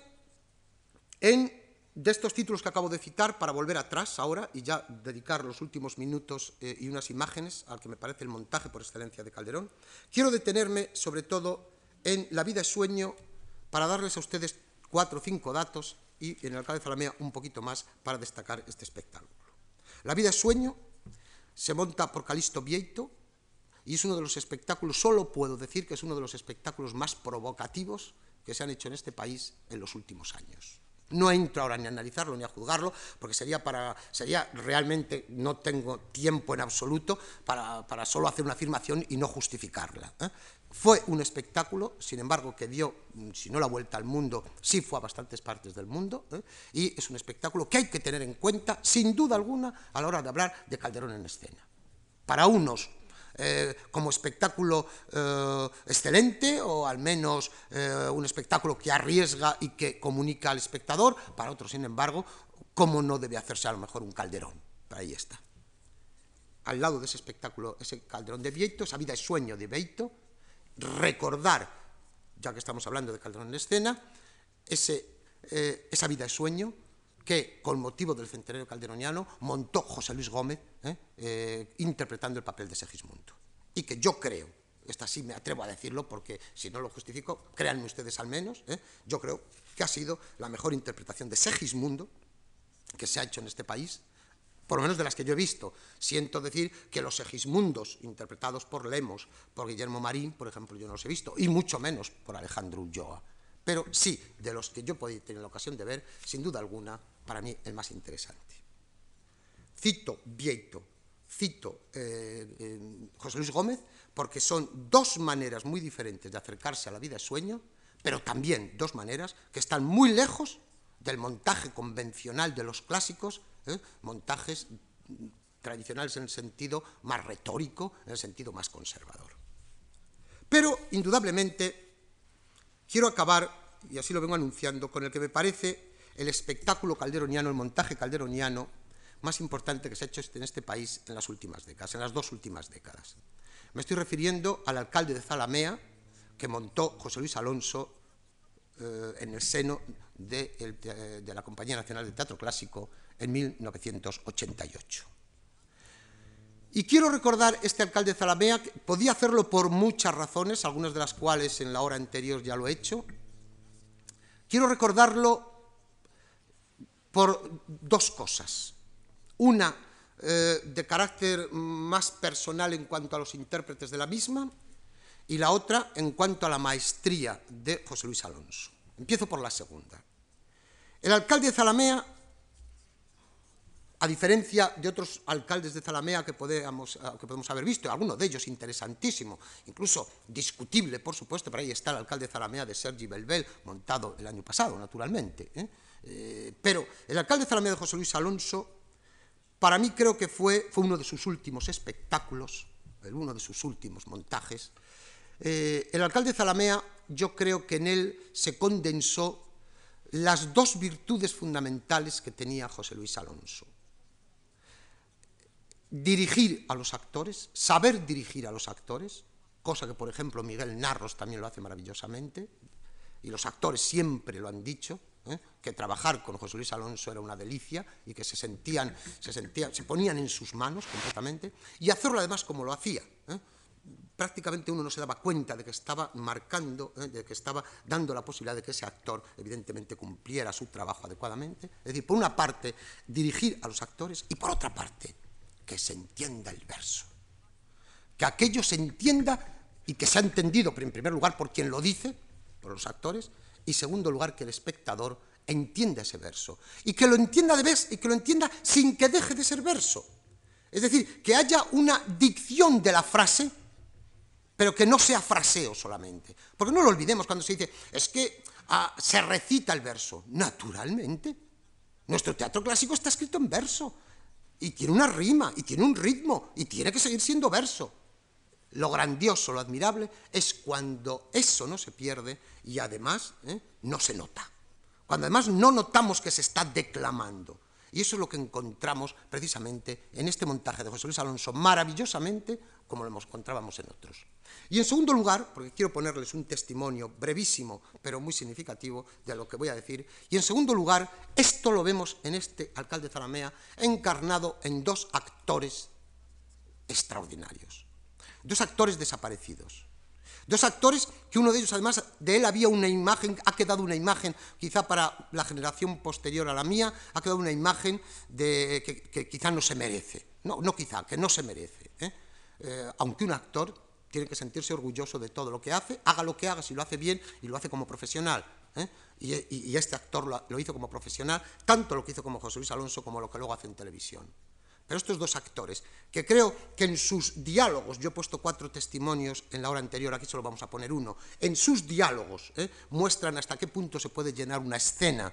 en de estos títulos que acabo de citar para volver atrás ahora y ya dedicar los últimos minutos eh, y unas imágenes al que me parece el montaje por excelencia de Calderón, quiero detenerme sobre todo en La vida es sueño para darles a ustedes cuatro o cinco datos y en el alcalde de Zalamea un poquito más para destacar este espectáculo. La vida es sueño se monta por Calisto Vieito y es uno de los espectáculos, solo puedo decir que es uno de los espectáculos más provocativos que se han hecho en este país en los últimos años. No entro ahora ni a analizarlo ni a juzgarlo, porque sería, para, sería realmente, no tengo tiempo en absoluto para, solo hacer una afirmación y no justificarla. ¿eh? Fue un espectáculo, sin embargo, que dio, mm, si no la vuelta al mundo, sí fue a bastantes partes del mundo, ¿eh? y es un espectáculo que hay que tener en cuenta, sin duda alguna, a la hora de hablar de Calderón en escena. Para unos eh, como espectáculo eh, excelente o al menos eh, un espectáculo que arriesga y que comunica al espectador, para otros, sin embargo, cómo no debe hacerse a lo mejor un calderón. Ahí está. Al lado de ese espectáculo, ese calderón de Vieito, esa vida es sueño de Vieito, recordar, ya que estamos hablando de calderón en escena, ese, esa vida es sueño, que con motivo del centenario calderoniano montó José Luis Gómez ¿eh? Eh, interpretando el papel de Segismundo. Y que yo creo, esta sí me atrevo a decirlo porque si no lo justifico, créanme ustedes al menos, ¿eh? yo creo que ha sido la mejor interpretación de Segismundo que se ha hecho en este país, por lo menos de las que yo he visto. Siento decir que los Segismundos interpretados por Lemos, por Guillermo Marín, por ejemplo, yo no los he visto, y mucho menos por Alejandro Ulloa. Pero sí, de los que yo podido tener la ocasión de ver, sin duda alguna, para mí el más interesante. Cito Vieito, cito eh, José Luis Gómez, porque son dos maneras muy diferentes de acercarse a la vida de sueño, pero también dos maneras que están muy lejos del montaje convencional de los clásicos, ¿eh? montajes tradicionales en el sentido más retórico, en el sentido más conservador. Pero, indudablemente, quiero acabar, y así lo vengo anunciando, con el que me parece el espectáculo calderoniano, el montaje calderoniano más importante que se ha hecho en este país en las últimas décadas, en las dos últimas décadas. Me estoy refiriendo al alcalde de Zalamea, que montó José Luis Alonso eh, en el seno de, de la Compañía Nacional de Teatro Clásico en 1988. Y quiero recordar este alcalde de Zalamea, podía hacerlo por muchas razones, algunas de las cuales en la hora anterior ya lo he hecho. Quiero recordarlo por dos cosas. Una eh, de carácter más personal en cuanto a los intérpretes de la misma y la otra en cuanto a la maestría de José Luis Alonso. Empiezo por la segunda. El alcalde de Zalamea, a diferencia de otros alcaldes de Zalamea que podemos, eh, que podemos haber visto, alguno de ellos interesantísimo, incluso discutible, por supuesto, pero ahí está el alcalde de Zalamea de Sergi Belbel, montado el año pasado, naturalmente. ¿eh? Eh, pero el alcalde de Zalamea José Luis Alonso, para mí creo que fue, fue uno de sus últimos espectáculos, uno de sus últimos montajes. El alcalde de Zalamea, yo creo que en él se condensó las dos virtudes fundamentales que tenía José Luis Alonso. Dirigir a los actores, saber dirigir a los actores, cosa que por ejemplo Miguel Narros también lo hace maravillosamente, y los actores siempre lo han dicho, ¿eh? que trabajar con José Luis Alonso era una delicia y que se sentían, se sentían, se ponían en sus manos completamente, y hacerlo además como lo hacía. ¿eh? prácticamente uno no se daba cuenta de que estaba marcando, ¿eh? de que estaba dando la posibilidad de que ese actor evidentemente cumpliera su trabajo adecuadamente. Es decir, por una parte, dirigir a los actores y por otra parte, que se entienda el verso. Que aquello se entienda y que sea entendido, en primer lugar, por quien lo dice, por los actores, y en segundo lugar, que el espectador entienda ese verso. Y que lo entienda de vez y que lo entienda sin que deje de ser verso. Es decir, que haya una dicción de la frase pero que no sea fraseo solamente. Porque no lo olvidemos cuando se dice, es que ah, se recita el verso. Naturalmente. Nuestro teatro clásico está escrito en verso. Y tiene una rima, y tiene un ritmo, y tiene que seguir siendo verso. Lo grandioso, lo admirable, es cuando eso no se pierde y además ¿eh? no se nota. Cuando además no notamos que se está declamando. Y eso es lo que encontramos precisamente en este montaje de José Luis Alonso, maravillosamente como lo encontrábamos en otros. Y en segundo lugar, porque quiero ponerles un testimonio brevísimo, pero muy significativo de lo que voy a decir, y en segundo lugar, esto lo vemos en este alcalde Zaramea encarnado en dos actores extraordinarios, dos actores desaparecidos. Dos actores que uno de ellos, además, de él había una imagen, ha quedado una imagen, quizá para la generación posterior a la mía, ha quedado una imagen de, que, quizá no se merece. No, no quizá, que no se merece. ¿eh? Eh, aunque un actor tiene que sentirse orgulloso de todo lo que hace, haga lo que haga, si lo hace bien y lo hace como profesional. ¿eh? Y, este actor lo, hizo como profesional, tanto lo que hizo como José Luis Alonso como lo que luego hace en televisión. Pero estos dos actores, que creo que en sus diálogos, yo he puesto cuatro testimonios en la hora anterior, aquí solo vamos a poner uno, en sus diálogos ¿eh? muestran hasta qué punto se puede llenar una escena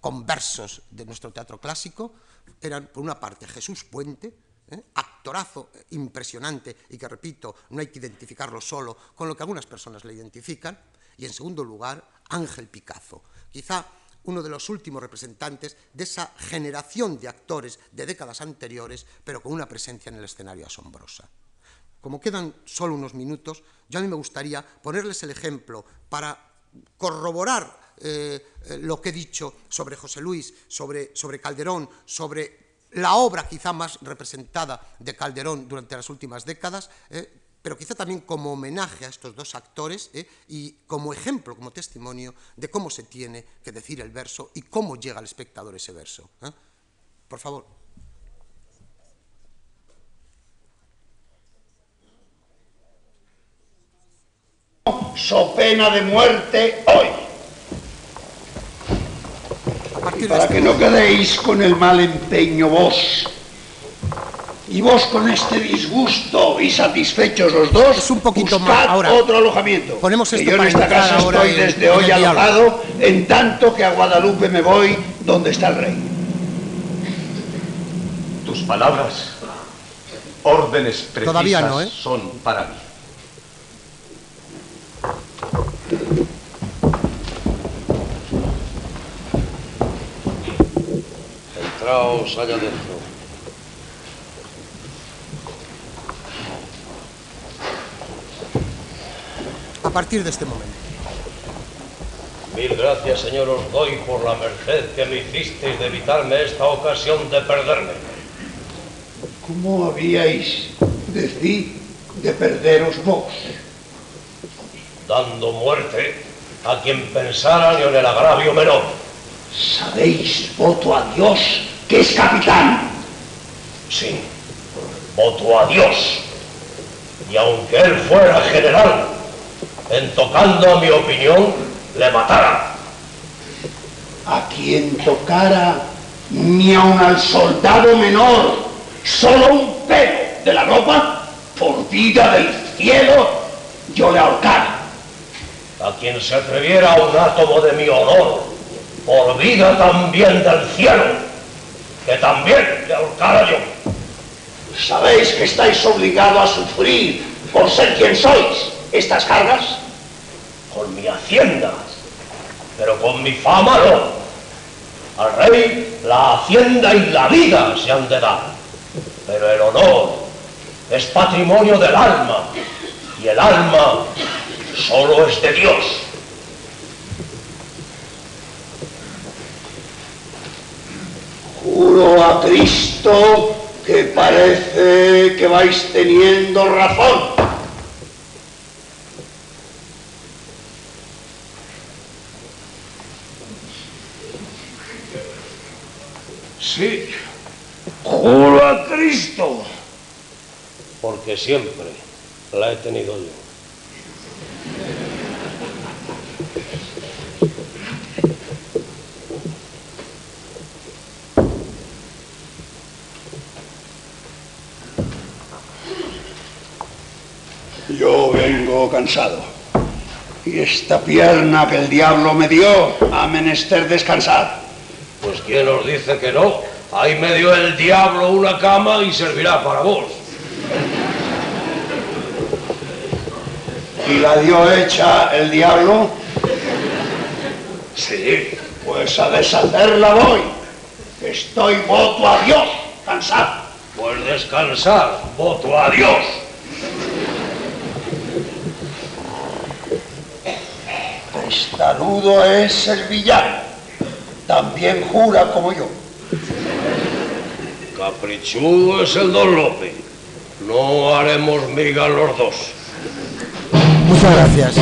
con versos de nuestro teatro clásico, eran por una parte Jesús Puente, ¿eh? actorazo impresionante y que, repito, no hay que identificarlo solo con lo que algunas personas le identifican, y en segundo lugar, Ángel Picazo, quizá uno de los últimos representantes de esa generación de actores de décadas anteriores, pero con una presencia en el escenario asombrosa. Como quedan solo unos minutos, yo a mí me gustaría ponerles el ejemplo para corroborar eh, lo que he dicho sobre José Luis, sobre, sobre Calderón, sobre la obra quizá más representada de Calderón durante las últimas décadas, eh, pero quizá también como homenaje a estos dos actores eh, y como ejemplo, como testimonio de cómo se tiene que decir el verso y cómo llega al espectador ese verso. Eh. Por favor. So pena de muerte hoy para que no quedéis con el mal empeño vos y vos con este disgusto y satisfechos los dos, es un poquito más ahora otro alojamiento. Ponemos esto yo en esta casa estoy desde hoy alojado, en tanto que a Guadalupe me voy donde está el rey. Tus palabras, órdenes precisas, ¿eh? son para mí. Entraos allá adentro. Partir de este momento. Mil gracias, Señor, os doy por la merced que me hicisteis de evitarme esta ocasión de perderme. ¿Cómo habíais decir de perderos vos? Dando muerte a quien pensara en el agravio menor. ¿Sabéis, voto a Dios, que es capitán. Sí, voto a Dios. Y aunque él fuera general, en tocando a mi opinión, le matara. A quien tocara, ni aun al soldado menor, solo un pelo de la ropa, por vida del cielo, yo le ahorcara. A quien se atreviera a un átomo de mi honor, por vida también del cielo, que también le ahorcara yo. ¿Sabéis que estáis obligados a sufrir por ser quien sois estas cargas? Con mi hacienda, pero con mi fama no. Al rey la hacienda y la vida se han de dar, pero el honor es patrimonio del alma, y el alma solo es de Dios. Juro a Cristo que parece que vais teniendo razón. Sí, juro a Cristo. Porque siempre la he tenido yo. Yo vengo cansado. Y esta pierna que el diablo me dio ha menester descansar. Pues quién os dice que no. Ahí me dio el diablo una cama y servirá para vos. ¿Y la dio hecha el diablo? Sí, pues a deshacerla voy. Estoy voto a Dios, cansado. Pues descansar, voto a Dios. Testarudo es el villano. También jura como yo. Caprichudo es el don Lope. No haremos miga los dos. Muchas gracias.